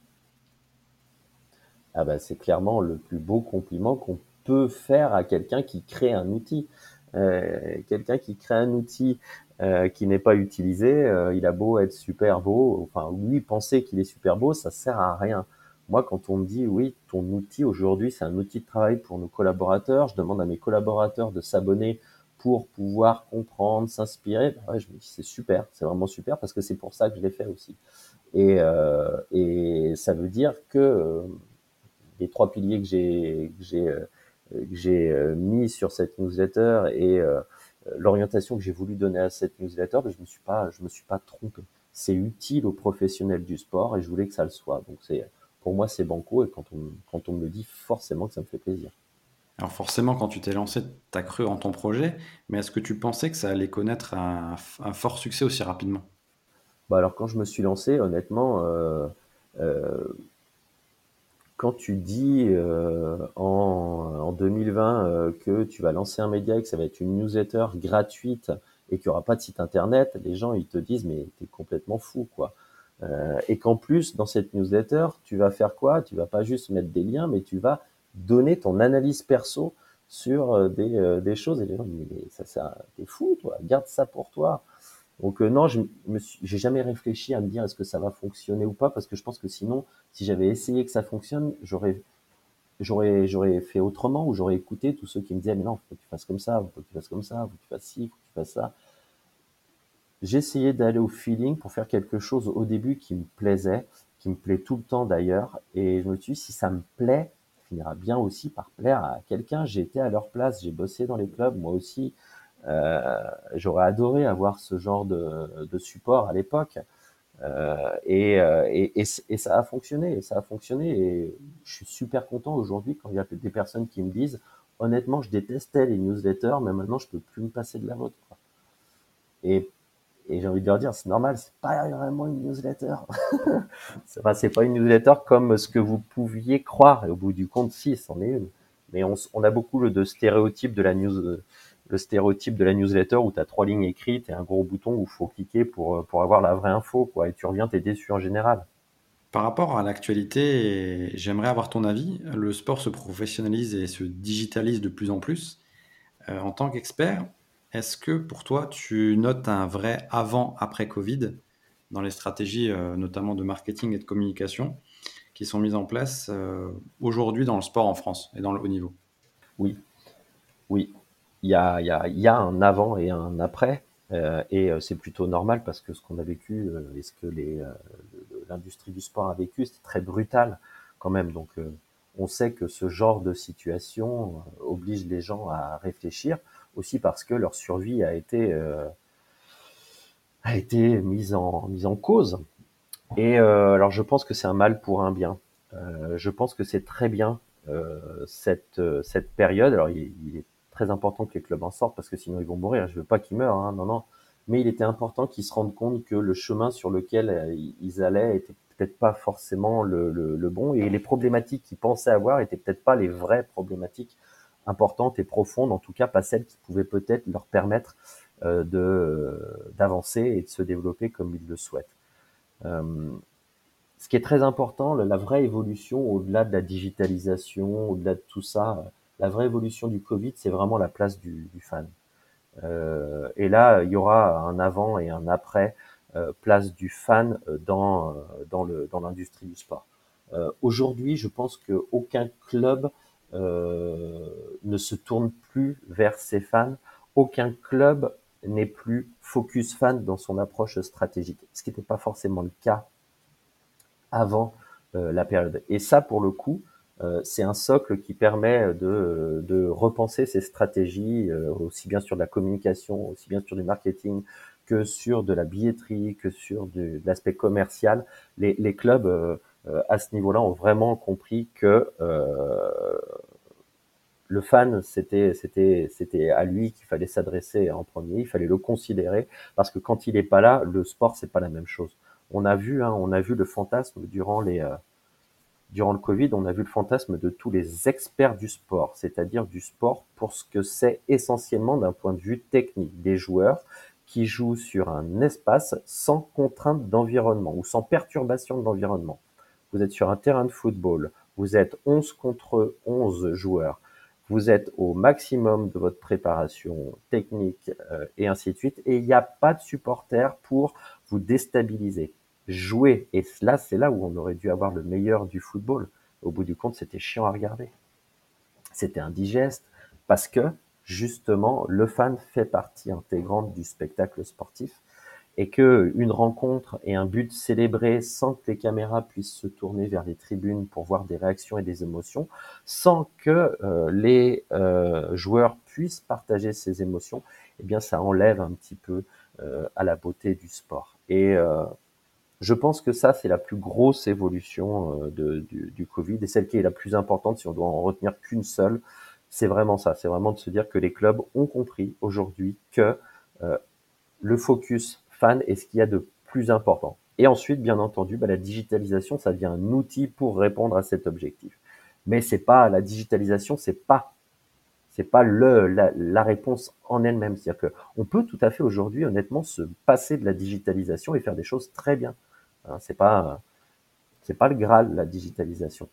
Ah bah, C'est clairement le plus beau compliment qu'on peut faire à quelqu'un qui crée un outil. Euh, quelqu'un qui crée un outil euh, qui n'est pas utilisé, il a beau être super beau, enfin lui penser qu'il est super beau, ça sert à rien. Moi, quand on me dit oui, ton outil aujourd'hui, c'est un outil de travail pour nos collaborateurs, je demande à mes collaborateurs de s'abonner pour pouvoir comprendre, s'inspirer, bah je me dis c'est super, c'est vraiment super parce que c'est pour ça que je l'ai fait aussi. Et, euh, et ça veut dire que euh, les trois piliers que j'ai j'ai euh, euh, mis sur cette newsletter et l'orientation que j'ai voulu donner à cette newsletter, bah, je me suis pas je me suis pas trompé. C'est utile aux professionnels du sport et je voulais que ça le soit. Donc c'est pour moi c'est banco et quand on quand on me le dit forcément que ça me fait plaisir. Alors forcément, quand tu t'es lancé, tu as cru en ton projet, mais est-ce que tu pensais que ça allait connaître un, fort succès aussi rapidement? Bah Alors quand je me suis lancé, honnêtement, euh, euh, quand tu dis euh, en, 2020 que tu vas lancer un média et que ça va être une newsletter gratuite et qu'il n'y aura pas de site internet, les gens ils te disent mais t'es complètement fou quoi. et qu'en plus dans cette newsletter, tu vas faire quoi? Tu vas pas juste mettre des liens, mais tu vas donner ton analyse perso sur euh, des, euh, des choses. Et les gens disent mais ça, ça t'es fou toi garde ça pour toi. Donc euh, non je me j'ai jamais réfléchi à me dire est-ce que ça va fonctionner ou pas parce que je pense que sinon si j'avais essayé que ça fonctionne j'aurais j'aurais j'aurais fait autrement ou j'aurais écouté tous ceux qui me disaient mais non faut que tu fasses comme ça faut que tu fasses comme ça faut que tu fasses ci faut que tu fasses ça. Essayé d'aller au feeling pour faire quelque chose au début qui me plaisait qui me plaît tout le temps d'ailleurs. Et je me suis dit si ça me plaît finira bien aussi par plaire à quelqu'un. J'ai été à leur place, j'ai bossé dans les clubs, moi aussi. Euh, j'aurais adoré avoir ce genre de, support à l'époque. Euh, euh, et, et, ça a fonctionné, et ça a fonctionné. Et je suis super content aujourd'hui quand il y a des personnes qui me disent, honnêtement, je détestais les newsletters, mais maintenant je peux plus me passer de la vôtre. Et et j'ai envie de leur dire, c'est normal, c'est pas vraiment une newsletter. c'est pas une newsletter comme ce que vous pouviez croire. Et au bout du compte, si, c'en est une. Mais on, a beaucoup le de stéréotype de la news, le stéréotype de la newsletter où tu as trois lignes écrites et un gros bouton où faut cliquer pour, pour avoir la vraie info. Et tu reviens, t'es déçu en général. Par rapport à l'actualité, j'aimerais avoir ton avis. Le sport se professionnalise et se digitalise de plus en plus. Euh, en tant qu'expert, est-ce que pour toi, tu notes un vrai avant-après Covid dans les stratégies, euh, notamment de marketing et de communication, qui sont mises en place euh, aujourd'hui dans le sport en France et dans le haut niveau? Oui, oui. Il y a, y a, un avant et un après. Euh, et c'est plutôt normal parce que ce qu'on a vécu et ce que l'industrie du sport a vécu, c'était très brutal quand même. Donc, on sait que ce genre de situation oblige les gens à réfléchir aussi parce que leur survie a été euh, a été mise en mise en cause. Et euh, alors je pense que c'est un mal pour un bien. Euh, je pense que c'est très bien cette cette période. Alors il, est très important que les clubs en sortent parce que sinon ils vont mourir. Je veux pas qu'ils meurent, hein, non non. Mais il était important qu'ils se rendent compte que le chemin sur lequel ils allaient était peut-être pas forcément le, le, le, bon et les problématiques qu'ils pensaient avoir étaient peut-être pas les vraies problématiques importantes et profondes, en tout cas pas celles qui pouvaient peut-être leur permettre euh, de d'avancer et de se développer comme ils le souhaitent. Euh, ce qui est très important, la vraie évolution au-delà de la digitalisation, au-delà de tout ça, la vraie évolution du Covid, c'est vraiment la place du, du fan. Euh, et là, il y aura un avant et un après euh, place du fan dans dans le dans l'industrie du sport. Euh, Aujourd'hui, je pense qu'aucun club euh, ne se tourne plus vers ses fans. Aucun club n'est plus focus fan dans son approche stratégique, ce qui n'était pas forcément le cas avant euh, la période. Et ça, pour le coup, euh, c'est un socle qui permet de, de repenser ses stratégies, euh, aussi bien sur de la communication, aussi bien sur du marketing, que sur de la billetterie, que sur de l'aspect commercial. Les, les clubs euh, à ce niveau-là ont vraiment compris que le fan, c'était c'était c'était à lui qu'il fallait s'adresser en premier, il fallait le considérer parce que quand il n'est pas là, le sport c'est pas la même chose. On a vu, hein, on a vu le fantasme durant les euh, durant le Covid, on a vu le fantasme de tous les experts du sport, c'est-à-dire du sport pour ce que c'est essentiellement d'un point de vue technique, des joueurs qui jouent sur un espace sans contrainte d'environnement ou sans perturbation de l'environnement. Vous êtes sur un terrain de football, vous êtes 11 contre 11 joueurs vous êtes au maximum de votre préparation technique euh, et ainsi de suite, et il n'y a pas de supporter pour vous déstabiliser. Jouer, et là, c'est là où on aurait dû avoir le meilleur du football. Au bout du compte, c'était chiant à regarder. C'était indigeste, parce que, justement, le fan fait partie intégrante du spectacle sportif et que une rencontre et un but célébré sans que les caméras puissent se tourner vers les tribunes pour voir des réactions et des émotions, sans que euh, les euh, joueurs puissent partager ces émotions, eh bien ça enlève un petit peu euh, à la beauté du sport. Et je pense que ça c'est la plus grosse évolution de, du, du, Covid et celle qui est la plus importante si on doit en retenir qu'une seule, c'est vraiment ça, c'est vraiment de se dire que les clubs ont compris aujourd'hui que le focus fan est ce qu'il y a de plus important. Et ensuite, bien entendu, bah, la digitalisation, ça devient un outil pour répondre à cet objectif. Mais c'est pas la digitalisation, c'est pas c'est pas le la, réponse en elle-même. C'est-à-dire que on peut tout à fait aujourd'hui, honnêtement, se passer de la digitalisation et faire des choses très bien. Hein, c'est pas c'est pas le graal la digitalisation.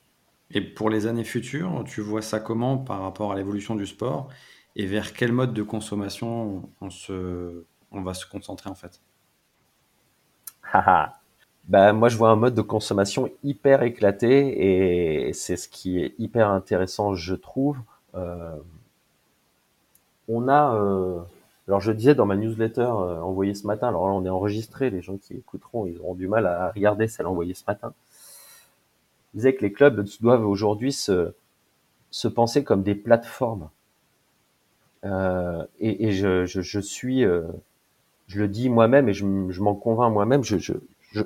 Et pour les années futures, tu vois ça comment par rapport à l'évolution du sport et vers quel mode de consommation on se on va se concentrer en fait? Ben, moi, je vois un mode de consommation hyper éclaté et c'est ce qui est hyper intéressant, je trouve. Euh, on a, euh, alors je disais dans ma newsletter euh, envoyée ce matin, alors là on est enregistré, les gens qui écouteront, ils auront du mal à regarder celle envoyée ce matin. Je disais que les clubs doivent aujourd'hui se, se penser comme des plateformes. Et, je, suis je le dis moi-même et je, m'en convainc moi-même, j'en je,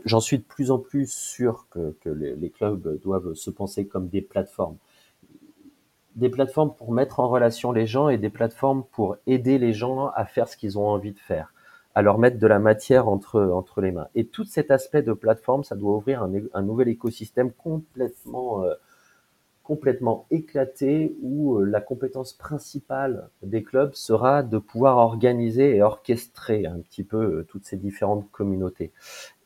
je, suis de plus en plus sûr que, que les, les, clubs doivent se penser comme des plateformes. Des plateformes pour mettre en relation les gens et des plateformes pour aider les gens à faire ce qu'ils ont envie de faire, à leur mettre de la matière entre, entre les mains. Et tout cet aspect de plateforme, ça doit ouvrir un, un nouvel écosystème complètement euh, complètement éclaté où euh, la compétence principale des clubs sera de pouvoir organiser et orchestrer un petit peu euh, toutes ces différentes communautés.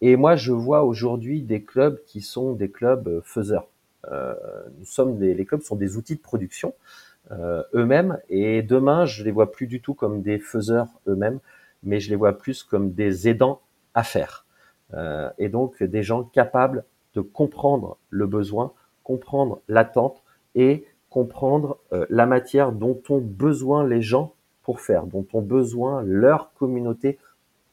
Et moi, je vois aujourd'hui des clubs qui sont des clubs euh, faiseurs. Nous sommes des, les clubs sont des outils de production eux-mêmes, et demain, je les vois plus du tout comme des faiseurs eux-mêmes, mais je les vois plus comme des aidants à faire. Et donc des gens capables de comprendre le besoin, comprendre l'attente et comprendre euh, la matière dont ont besoin les gens pour faire, dont ont besoin leur communauté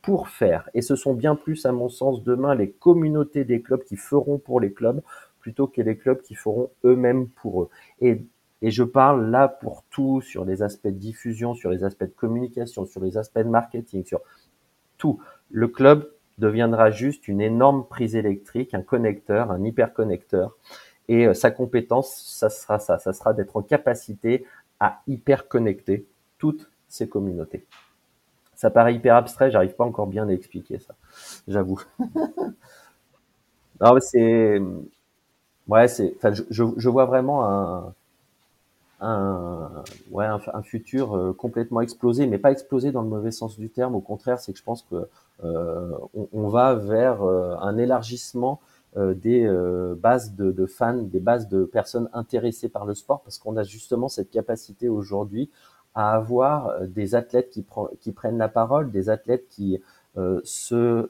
pour faire. Et ce sont bien plus, à mon sens, demain les communautés des clubs qui feront pour les clubs plutôt que les clubs qui feront eux-mêmes pour eux. Et, et je parle là pour tout, sur les aspects de diffusion, sur les aspects de communication, sur les aspects de marketing, sur tout. Le club deviendra juste une énorme prise électrique, un connecteur, un hyperconnecteur et euh, sa compétence, ça sera ça, ça sera d'être en capacité à hyper connecter toutes ces communautés. Ça paraît hyper abstrait, j'arrive pas encore bien à expliquer ça, j'avoue. non, c'est, ouais, c'est, enfin, je, je, vois vraiment un, un, ouais, un, futur euh, complètement explosé, mais pas explosé dans le mauvais sens du terme. Au contraire, c'est que je pense que euh, on, va vers un élargissement des bases de, fans, des bases de personnes intéressées par le sport, parce qu'on a justement cette capacité aujourd'hui à avoir des athlètes qui, qui, prennent la parole, des athlètes qui se,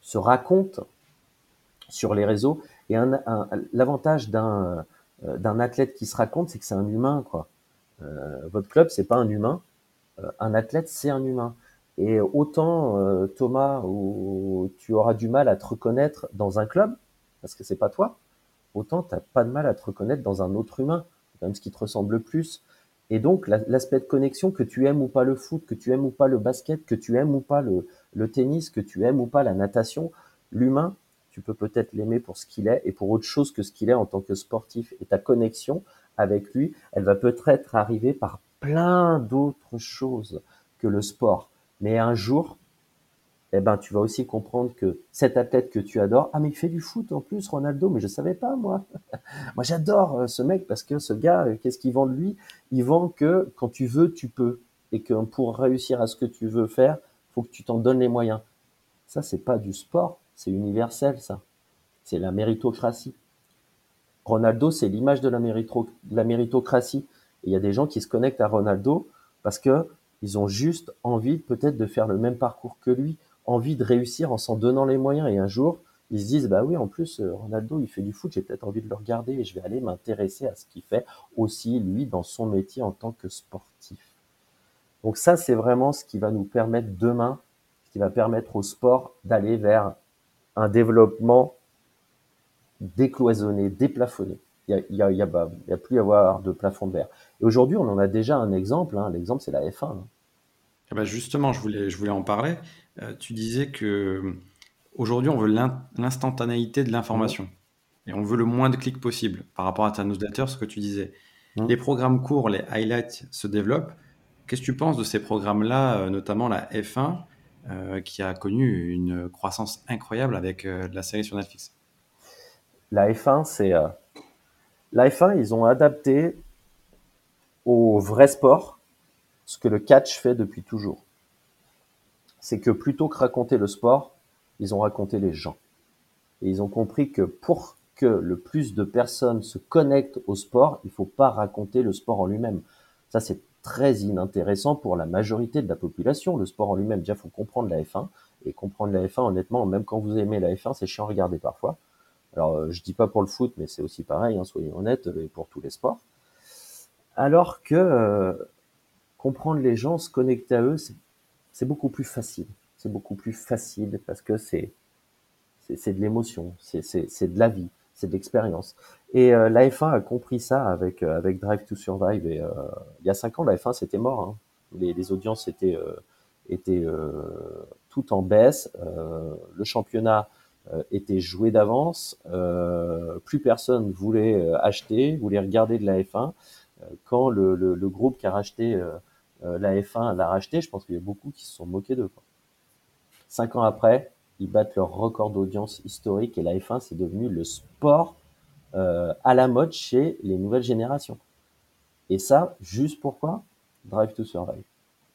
se racontent sur les réseaux. Et l'avantage d'un d'un athlète qui se raconte, c'est que c'est un humain, quoi. votre club, c'est pas un humain. un athlète, c'est un humain. Et autant euh, Thomas, où tu auras du mal à te reconnaître dans un club, parce que c'est pas toi, autant tu n'as pas de mal à te reconnaître dans un autre humain, même ce qui te ressemble le plus. Et donc l'aspect de connexion, que tu aimes ou pas le foot, que tu aimes ou pas le basket, que tu aimes ou pas le, le tennis, que tu aimes ou pas la natation, l'humain, tu peux peut-être l'aimer pour ce qu'il est et pour autre chose que ce qu'il est en tant que sportif. Et ta connexion avec lui, elle va peut-être arriver par plein d'autres choses que le sport. Mais un jour, eh ben, tu vas aussi comprendre que cet athlète que tu adores, ah mais il fait du foot en plus, Ronaldo, mais je savais pas moi. moi j'adore euh, ce mec parce que ce gars, euh, qu'est-ce qu'il vend de lui? Il vend que quand tu veux, tu peux, et que pour réussir à ce que tu veux faire, faut que tu t'en donnes les moyens. Ça c'est pas du sport, c'est universel ça. C'est la méritocratie. Ronaldo, c'est l'image de la, méritocratie. Il y a des gens qui se connectent à Ronaldo parce que ils ont juste envie peut-être de faire le même parcours que lui, envie de réussir en s'en donnant les moyens. Et un jour, ils se disent, bah oui, en plus, euh, Ronaldo, il fait du foot, j'ai peut-être envie de le regarder et je vais aller m'intéresser à ce qu'il fait aussi, lui, dans son métier en tant que sportif. Donc ça, c'est vraiment ce qui va nous permettre demain, ce qui va permettre au sport d'aller vers un développement décloisonné, déplafonné. Il n'y a, y a, y a, plus à avoir de plafond de verre. Et aujourd'hui, on en a déjà un exemple. Hein. L'exemple, c'est la F1. Hein. Ah bah justement, je voulais, je voulais en parler. Euh, tu disais que aujourd'hui, on veut l'instantanéité de l'information. Et on veut le moins de clics possible par rapport à ta newsletter, ce que tu disais. Mmh. Les programmes courts, les highlights se développent. Qu'est-ce que tu penses de ces programmes-là, euh, notamment la F1, euh, qui a connu une croissance incroyable avec la série sur Netflix? La F1, c'est. La F1, ils ont adapté au vrai sport ce que le catch fait depuis toujours. C'est que plutôt que raconter le sport, ils ont raconté les gens. Et ils ont compris que pour que le plus de personnes se connectent au sport, il faut pas raconter le sport en lui-même. Ça, c'est très inintéressant pour la majorité de la population. Le sport en lui-même, déjà, faut comprendre la F1. Et comprendre la F1, honnêtement, même quand vous aimez la F1, c'est chiant à regarder parfois. Alors, euh, je dis pas pour le foot, mais c'est aussi pareil, hein, soyons honnêtes, et pour tous les sports. Alors que euh, comprendre les gens, se connecter à eux, c'est beaucoup plus facile. C'est beaucoup plus facile parce que c'est c'est de l'émotion, c'est de la vie, c'est de l'expérience. Et euh, la F1 a compris ça avec euh, avec Drive to Survive. Et il y a cinq ans, la F1 c'était mort. Hein. Les, les, audiences étaient étaient tout en baisse. le championnat était joué d'avance. plus personne voulait acheter, voulait regarder de la F1 quand le, le, groupe qui a racheté euh, euh, la F1 l'a racheté, je pense qu'il y a beaucoup qui se sont moqués d'eux. Cinq ans après, ils battent leur record d'audience historique et la F1 c'est devenu le sport euh, à la mode chez les nouvelles générations. Et ça, juste pourquoi? Drive to Survive.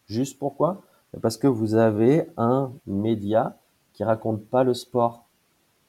Juste pourquoi? Parce que vous avez un média qui raconte pas le sport.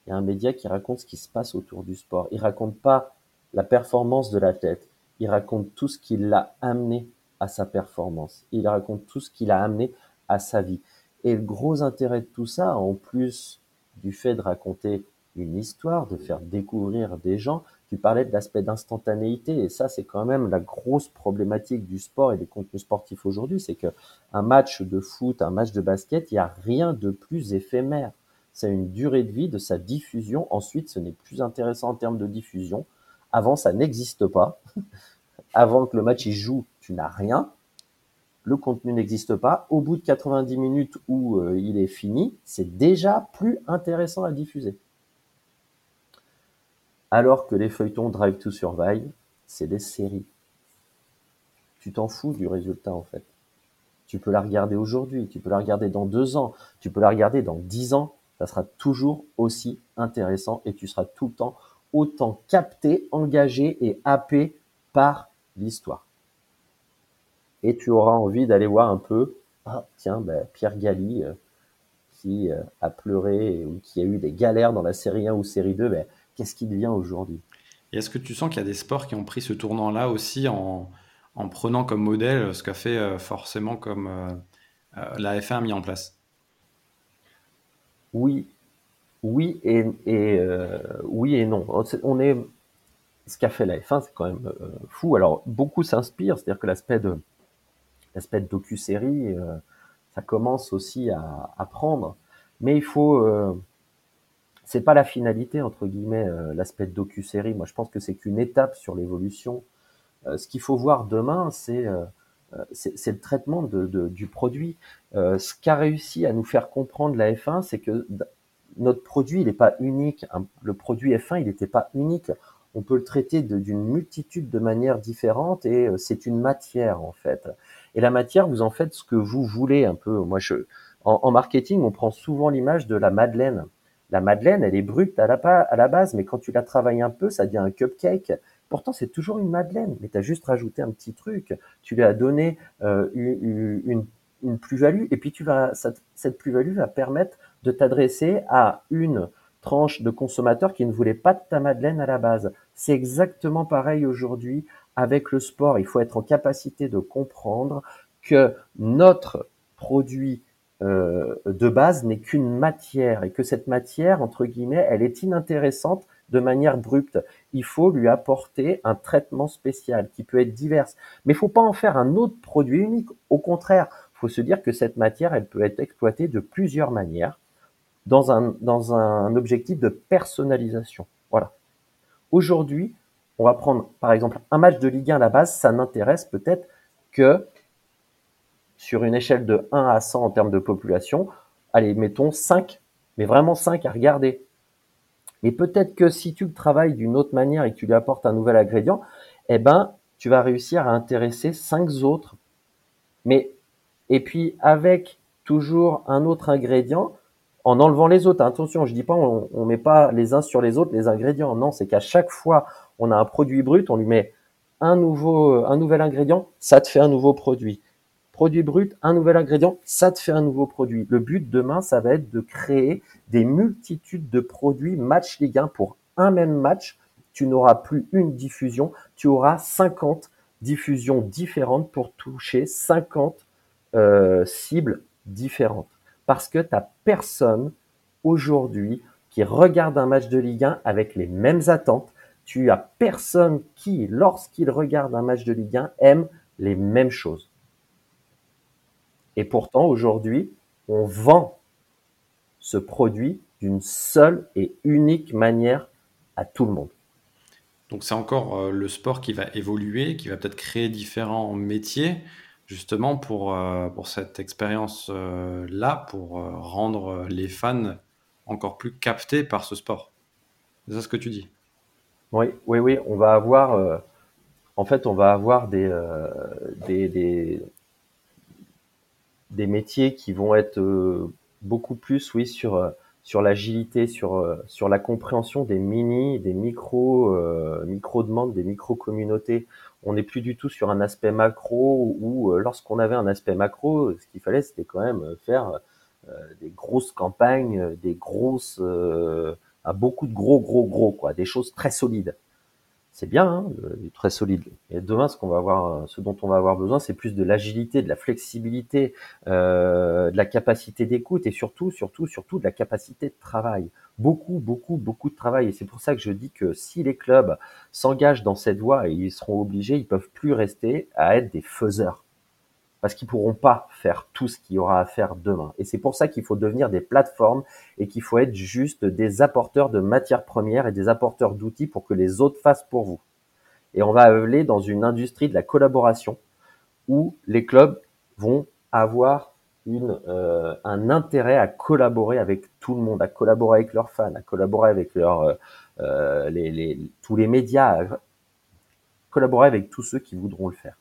Il y a un média qui raconte ce qui se passe autour du sport. Il raconte pas la performance de l'athlète il raconte tout ce qui l'a amené à sa performance. Il raconte tout ce qui l'a amené à sa vie. Et le gros intérêt de tout ça, en plus du fait de raconter une histoire, de faire découvrir des gens, tu parlais de l'aspect d'instantanéité et ça c'est quand même la grosse problématique du sport et des contenus sportifs aujourd'hui, c'est que un match de foot, un match de basket, il n'y a rien de plus éphémère. C'est une durée de vie de sa diffusion. Ensuite, ce n'est plus intéressant en termes de diffusion. Avant, ça n'existe pas. Avant que le match y joue, tu n'as rien. Le contenu n'existe pas. Au bout de 90 minutes où euh, il est fini, c'est déjà plus intéressant à diffuser. Alors que les feuilletons Drive to Survive, c'est des séries. Tu t'en fous du résultat en fait. Tu peux la regarder aujourd'hui, tu peux la regarder dans deux ans, tu peux la regarder dans dix ans. Ça sera toujours aussi intéressant et tu seras tout le temps autant capté, engagé et happé par l'histoire. Et tu auras envie d'aller voir un peu, ah tiens, ben, Pierre Galli, euh, qui a pleuré ou qui a eu des galères dans la série 1 ou série 2, ben, qu'est-ce qui devient aujourd'hui? Est-ce que tu sens qu'il y a des sports qui ont pris ce tournant-là aussi en, en prenant comme modèle ce qu'a fait forcément comme la F1 a mis en place? Oui, oui et, oui et non. On est ce qu'a fait la F1, c'est quand même euh, fou. Alors, beaucoup s'inspirent, c'est-à-dire que l'aspect de l'aspect de docu-série, euh, ça commence aussi à, à, prendre. Mais il faut, euh, c'est pas la finalité entre guillemets, euh, l'aspect de docu-série. Moi, je pense que c'est qu'une étape sur l'évolution. ce qu'il faut voir demain, c'est c'est le traitement de, de, du produit. ce qu'a réussi à nous faire comprendre la F1, c'est que notre produit, il n'est pas unique. Le produit F1, il n'était pas unique on peut le traiter d'une multitude de manières différentes et euh, c'est une matière en fait. Et la matière, vous en faites ce que vous voulez un peu. Moi, je, en, marketing, on prend souvent l'image de la madeleine. La madeleine, elle est brute à la, à la base, mais quand tu la travailles un peu, ça devient un cupcake. Pourtant, c'est toujours une madeleine, mais tu as juste rajouté un petit truc. Tu lui as donné euh, une, plus-value, et puis tu vas, cette plus-value va permettre de t'adresser à une tranche de consommateurs qui ne voulaient pas de ta madeleine à la base. C'est exactement pareil aujourd'hui avec le sport. Il faut être en capacité de comprendre que notre produit euh, de base n'est qu'une matière et que cette matière, entre guillemets, elle est inintéressante de manière brute. Il faut lui apporter un traitement spécial qui peut être divers. Mais il faut pas en faire un autre produit unique. Au contraire, il faut se dire que cette matière, elle peut être exploitée de plusieurs manières dans un, dans un objectif de personnalisation. Voilà. Aujourd'hui, on va prendre par exemple un match de Ligue 1 à la base, ça n'intéresse peut-être que sur une échelle de 1 à 100 en termes de population, allez, mettons 5, mais vraiment 5 à regarder. Mais peut-être que si tu le travailles d'une autre manière et que tu lui apportes un nouvel ingrédient, eh ben, tu vas réussir à intéresser 5 autres. Mais, et puis avec toujours un autre ingrédient, en enlevant les autres. Attention, je dis pas on, on met pas les uns sur les autres les ingrédients. Non, c'est qu'à chaque fois on a un produit brut, on lui met un nouveau un nouvel ingrédient, ça te fait un nouveau produit. Produit brut, un nouvel ingrédient, ça te fait un nouveau produit. Le but demain, ça va être de créer des multitudes de produits match Ligue 1 pour un même match. Tu n'auras plus une diffusion, tu auras 50 diffusions différentes pour toucher 50 euh, cibles différentes parce que tu personne aujourd'hui qui regarde un match de Ligue 1 avec les mêmes attentes. Tu as personne qui, lorsqu'il regarde un match de Ligue 1, aime les mêmes choses. Et pourtant, aujourd'hui, on vend ce produit d'une seule et unique manière à tout le monde. Donc c'est encore euh, le sport qui va évoluer, qui va peut-être créer différents métiers justement pour, euh, pour cette expérience-là, pour euh, rendre les fans encore plus captés par ce sport. C'est ça ce que tu dis? Oui, oui, oui. On va avoir, en fait, on va avoir des, des, des, des, métiers qui vont être beaucoup plus, oui, sur sur l'agilité, sur sur la compréhension des mini, des micro micro demandes, des micro communautés on n'est plus du tout sur un aspect macro où euh, lorsqu'on avait un aspect macro, ce qu'il fallait c'était quand même euh, faire euh, des grosses campagnes, des grosses, à beaucoup de gros, gros, gros, quoi, des choses très solides. C'est bien, hein, très solide. Et demain, ce qu'on va avoir, ce dont on va avoir besoin, c'est plus de l'agilité, de la flexibilité, de la capacité d'écoute et surtout, surtout, surtout de la capacité de travail beaucoup, beaucoup, beaucoup de travail. Et c'est pour ça que je dis que si les clubs s'engagent dans cette voie et ils seront obligés, ils peuvent plus rester à être des faiseurs. Parce qu'ils pourront pas faire tout ce qu'il y aura à faire demain. Et c'est pour ça qu'il faut devenir des plateformes et qu'il faut être juste des apporteurs de matières premières et des apporteurs d'outils pour que les autres fassent pour vous. Et on va aller dans une industrie de la collaboration où les clubs vont avoir euh, un intérêt à collaborer avec tout le monde, à collaborer avec leurs fans, à collaborer avec leurs, euh, euh, tous les médias, à collaborer avec tous ceux qui voudront le faire.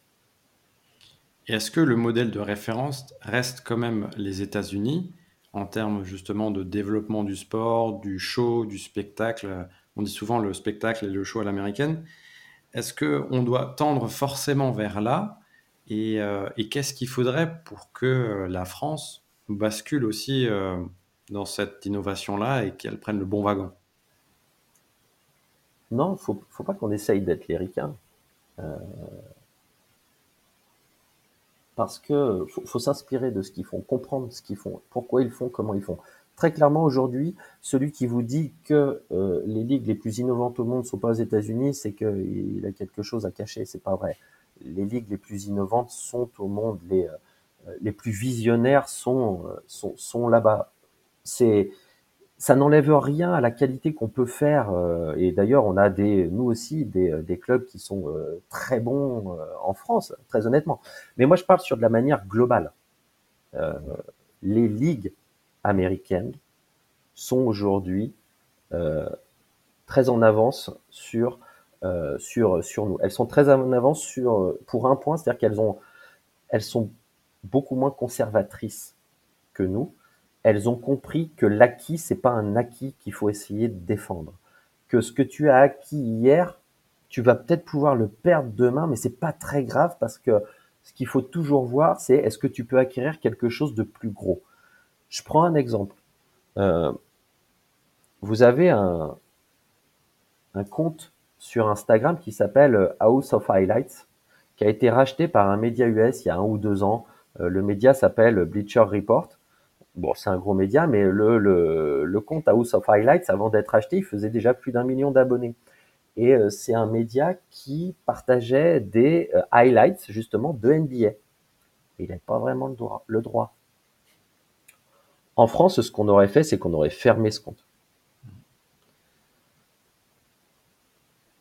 Est-ce que le modèle de référence reste quand même les États-Unis en termes justement de développement du sport, du show, du spectacle? On dit souvent le spectacle et le show à l'américaine. Est-ce qu'on doit tendre forcément vers là? Euh, et, qu'est-ce qu'il faudrait pour que euh, la France bascule aussi euh, dans cette innovation-là et qu'elle prenne le bon wagon? Non, faut, faut pas qu'on essaye d'être les. Euh, parce que faut, s'inspirer de ce qu'ils font, comprendre ce qu'ils font, pourquoi ils font, comment ils font. Très clairement, aujourd'hui, celui qui vous dit que euh, les ligues les plus innovantes au monde ne sont pas aux États-Unis, c'est qu'il a quelque chose à cacher. C'est pas vrai. Les ligues les plus innovantes sont au monde, les, euh, les plus visionnaires sont, sont, sont là-bas. C'est ça n'enlève rien à la qualité qu'on peut faire. Euh, et d'ailleurs, on a des, nous aussi, des, euh, des clubs qui sont euh, très bons en France, très honnêtement. Mais moi, je parle sur de la manière globale. les ligues américaines sont aujourd'hui très en avance sur sur sur nous. Elles sont très en avance sur pour un point, c'est-à-dire qu'elles ont elles sont beaucoup moins conservatrices que nous elles ont compris que l'acquis, c'est pas un acquis qu'il faut essayer de défendre. Que ce que tu as acquis hier, tu vas peut-être pouvoir le perdre demain, mais c'est pas très grave parce que ce qu'il faut toujours voir, c'est est-ce que tu peux acquérir quelque chose de plus gros. Je prends un exemple. Euh, vous avez un, compte sur Instagram qui s'appelle House of Highlights, qui a été racheté par un média US il y a un ou deux ans. Euh, le média s'appelle Bleacher Report bon, c'est un gros média, mais le, le, compte House of Highlights, avant d'être acheté, il faisait déjà plus d'un million d'abonnés. Et euh, c'est un média qui partageait des euh, highlights justement de NBA. il n'avait pas vraiment le droit, le droit. En France, ce qu'on aurait fait, c'est qu'on aurait fermé ce compte.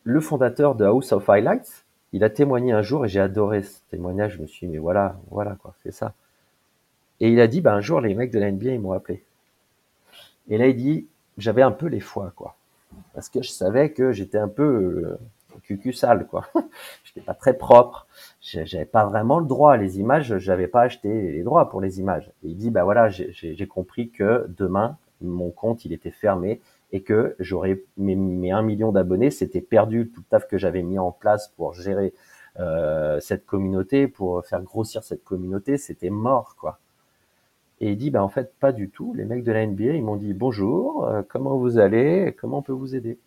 Le fondateur de House of Highlights, il a témoigné un jour et j'ai adoré ce témoignage. Je me suis dit, mais voilà, voilà quoi, c'est ça. Et il a dit, ben, un jour, les mecs de la NBA, ils m'ont appelé. Et là, il dit, j'avais un peu les foies, quoi. Parce que je savais que j'étais un peu euh, cucu sale, quoi. j'étais pas très propre. J'avais pas vraiment le droit. Les images, j'avais pas acheté les droits pour les images. Et il dit, ben voilà, j'ai compris que demain, mon compte, il était fermé et que j'aurais mes, mes 1 million d'abonnés, c'était perdu tout le taf que j'avais mis en place pour gérer euh, cette communauté, pour faire grossir cette communauté, c'était mort, quoi. Et il dit, bah, en fait, pas du tout. Les mecs de la NBA, ils m'ont dit, bonjour, euh, comment vous allez, comment on peut vous aider?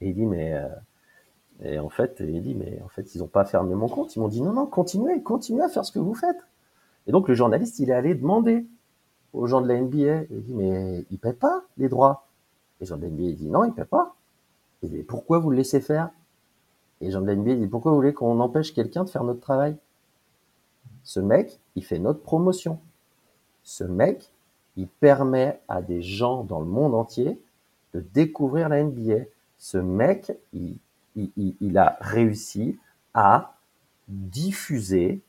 Et il dit, mais, euh, et en fait, il dit, mais en fait, ils n'ont pas fermé mon compte. Ils m'ont dit, non, non, continuez, continuez à faire ce que vous faites. Et donc, le journaliste, il est allé demander aux gens de la NBA. Il dit, mais ils paient pas les droits. Et les gens de la NBA, il dit, non, ils paient pas. Et dit, pourquoi vous le laissez faire? Et les gens de la NBA, il dit, pourquoi vous voulez qu'on empêche quelqu'un de faire notre travail? Ce mec, il fait notre promotion. Ce mec, il permet à des gens dans le monde entier de découvrir la NBA. Ce mec, il, a réussi à diffuser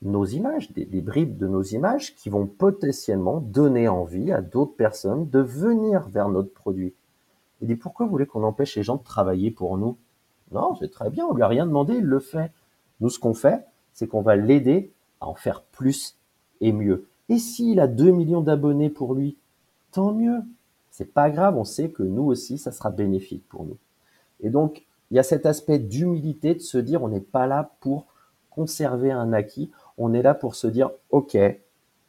nos images, des, bribes de nos images qui vont potentiellement donner envie à d'autres personnes de venir vers notre produit. Il dit pourquoi vous voulez qu'on empêche les gens de travailler pour nous? Non, c'est très bien, on lui a rien demandé, il le fait. Nous, ce qu'on fait, c'est qu'on va l'aider à en faire plus et mieux. Et s'il a 2 millions d'abonnés pour lui, tant mieux. C'est pas grave, on sait que nous aussi, ça sera bénéfique pour nous. Et donc, il y a cet aspect d'humilité de se dire, on n'est pas là pour conserver un acquis, on est là pour se dire, ok,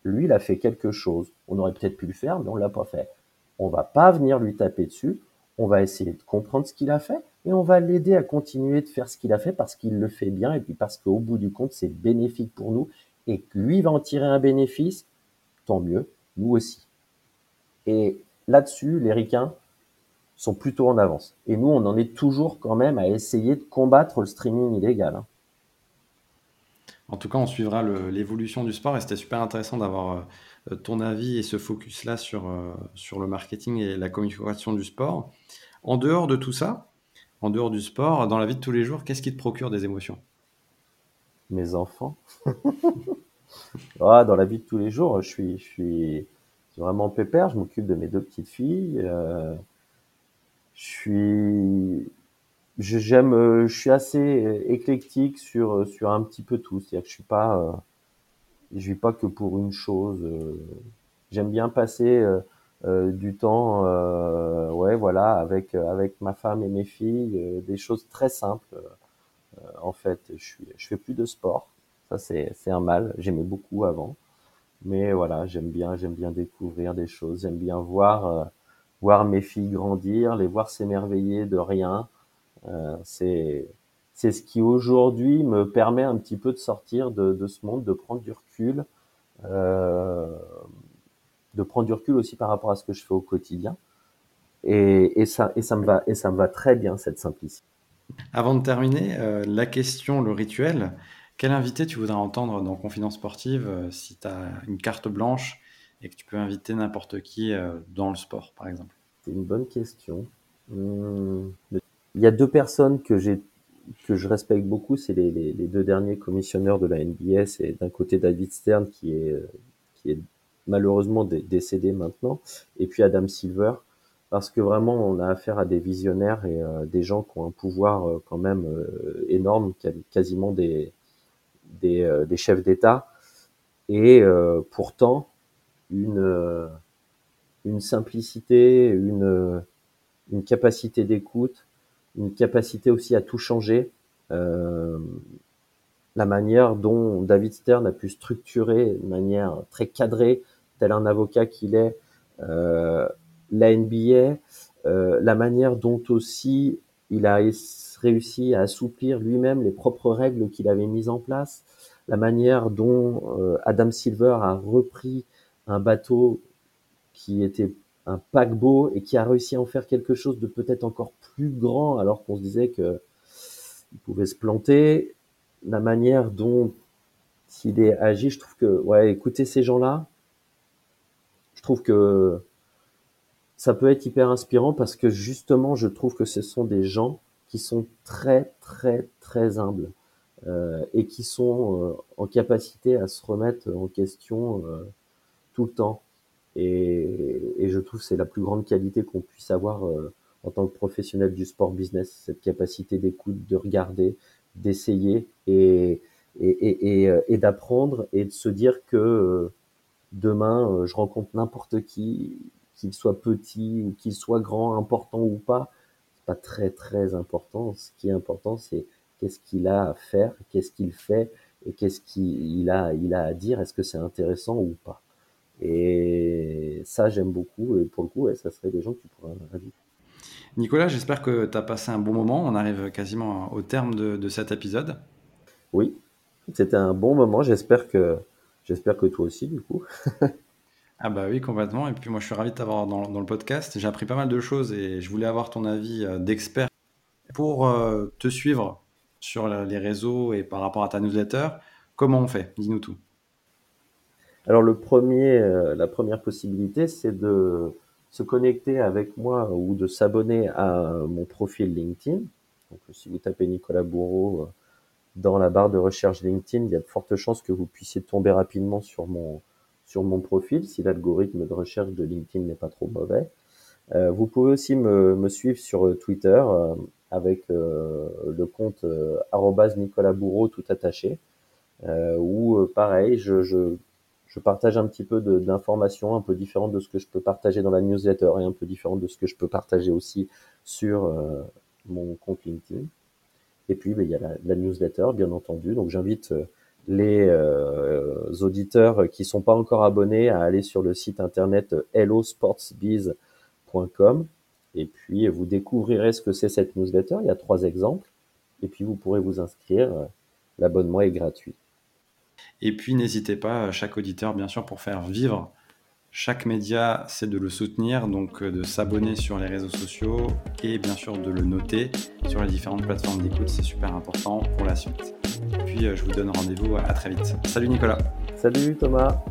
lui, il a fait quelque chose. On aurait peut-être pu le faire, mais on l'a pas fait. On va pas venir lui taper dessus. On va essayer de comprendre ce qu'il a fait et on va l'aider à continuer de faire ce qu'il a fait parce qu'il le fait bien et puis parce qu'au bout du compte, c'est bénéfique pour nous et que lui va en tirer un bénéfice, tant mieux, nous aussi. Et là-dessus, les ricains sont plutôt en avance. Et nous, on en est toujours quand même à essayer de combattre le streaming illégal. Hein. En tout cas, on suivra l'évolution du sport et c'était super intéressant d'avoir euh, ton avis et ce focus-là sur, euh, sur le marketing et la communication du sport. En dehors de tout ça, en dehors du sport, dans la vie de tous les jours, qu'est-ce qui te procure des émotions? Mes enfants. dans la vie de tous les jours, je suis, je suis vraiment pépère. Je m'occupe de mes deux petites filles. Euh, je suis, j'aime, euh, je suis assez éclectique sur sur un petit peu tout. C'est-à-dire que je suis pas, euh, je vis pas que pour une chose. J'aime bien passer euh, du temps, euh, ouais, voilà, avec avec ma femme et mes filles, euh, des choses très simples. en fait, je suis, je fais plus de sport. Ça, c'est c'est un mal. J'aimais beaucoup avant. Mais voilà, j'aime bien, j'aime bien découvrir des choses, j'aime bien voir, voir mes filles grandir, les voir s'émerveiller de rien. C'est c'est ce qui aujourd'hui me permet un petit peu de sortir de, de ce monde, de prendre du recul, euh, de prendre du recul aussi par rapport à ce que je fais au quotidien. Et, et, ça, et ça me va, et ça me va très bien cette simplicité. Avant de terminer, euh, la question, le rituel. Quel invité tu voudrais entendre dans Confidence Sportive euh, si tu as une carte blanche et que tu peux inviter n'importe qui euh, dans le sport, par exemple? C'est une bonne question. Hum, il y a deux personnes que j'ai que je respecte beaucoup, c'est les, les, les, deux derniers commissionneurs de la NBA. C'est d'un côté David Stern qui est qui est malheureusement décédé maintenant, et puis Adam Silver, parce que vraiment on a affaire à des visionnaires et euh, des gens qui ont un pouvoir euh, quand même euh, énorme, quasiment des des, euh, des chefs d'État, et pourtant une une simplicité, une une capacité d'écoute, une capacité aussi à tout changer. Euh, la manière dont David Stern a pu structurer de manière très cadrée, tel un avocat qu'il est, euh, la NBA, euh, la manière dont aussi il a réussi à assouplir lui-même les propres règles qu'il avait mises en place, la manière dont euh, Adam Silver a repris un bateau qui était un paquebot et qui a réussi à en faire quelque chose de peut-être encore plus grand alors qu'on se disait que il pouvait se planter. La manière dont il est agi, je trouve que, ouais, écouter ces gens-là, je trouve que ça peut être hyper inspirant parce que justement, je trouve que ce sont des gens qui sont très, très, très humbles euh, et qui sont euh, en capacité à se remettre en question euh, tout le temps. Et, et, je trouve c'est la plus grande qualité qu'on puisse avoir euh, en tant que professionnel du sport business, cette capacité d'écoute, de regarder, d'essayer et, et, et, et d'apprendre et de se dire que euh, demain, euh, je rencontre n'importe qui, qu'il soit petit ou qu'il soit grand, important ou pas, c'est pas très très important. Ce qui est important, c'est qu'est-ce qu'il a à faire, qu'est-ce qu'il fait et qu'est-ce qu'il a, il a à dire. Est-ce que c'est intéressant ou pas? Et ça, j'aime beaucoup. Et pour le coup, ça serait des gens que tu pourrais inviter. Nicolas, j'espère que tu as passé un bon moment. On arrive quasiment au terme de, de cet épisode. Oui, c'était un bon moment. J'espère que, j'espère que toi aussi, du coup. ah bah oui, complètement. Et puis moi, je suis ravi de t'avoir dans, dans, le podcast. J'ai appris pas mal de choses et je voulais avoir ton avis euh, d'expert pour euh, te suivre sur les réseaux et par rapport à ta newsletter. Comment on fait? Dis-nous tout. Alors le premier, euh, la première possibilité, c'est de se connecter avec moi ou de s'abonner à mon profil LinkedIn. Donc, si vous tapez Nicolas Bourreau dans la barre de recherche LinkedIn, il y a de fortes chances que vous puissiez tomber rapidement sur mon, sur mon profil si l'algorithme de recherche de LinkedIn n'est pas trop mauvais. Euh, vous pouvez aussi me, suivre sur Twitter euh, avec euh, le compte euh, Nicolas Bourreau tout attaché, euh, où pareil, je je partage un petit peu d'informations un peu différentes de ce que je peux partager dans la newsletter et un peu différentes de ce que je peux partager aussi sur euh, mon compte LinkedIn. Et puis, ben, il y a la, newsletter, bien entendu. Donc, j'invite les euh, auditeurs qui sont pas encore abonnés à aller sur le site internet hellosportsbiz.com et puis vous découvrirez ce que c'est cette newsletter. Il y a trois exemples. Et puis, vous pourrez vous inscrire. L'abonnement est gratuit. Et puis n'hésitez pas, chaque auditeur, bien sûr, pour faire vivre chaque média, c'est de le soutenir, donc de s'abonner sur les réseaux sociaux et bien sûr de le noter sur les différentes plateformes d'écoute, c'est super important pour la suite. Puis je vous donne rendez-vous à très vite. Salut Nicolas. Salut Thomas.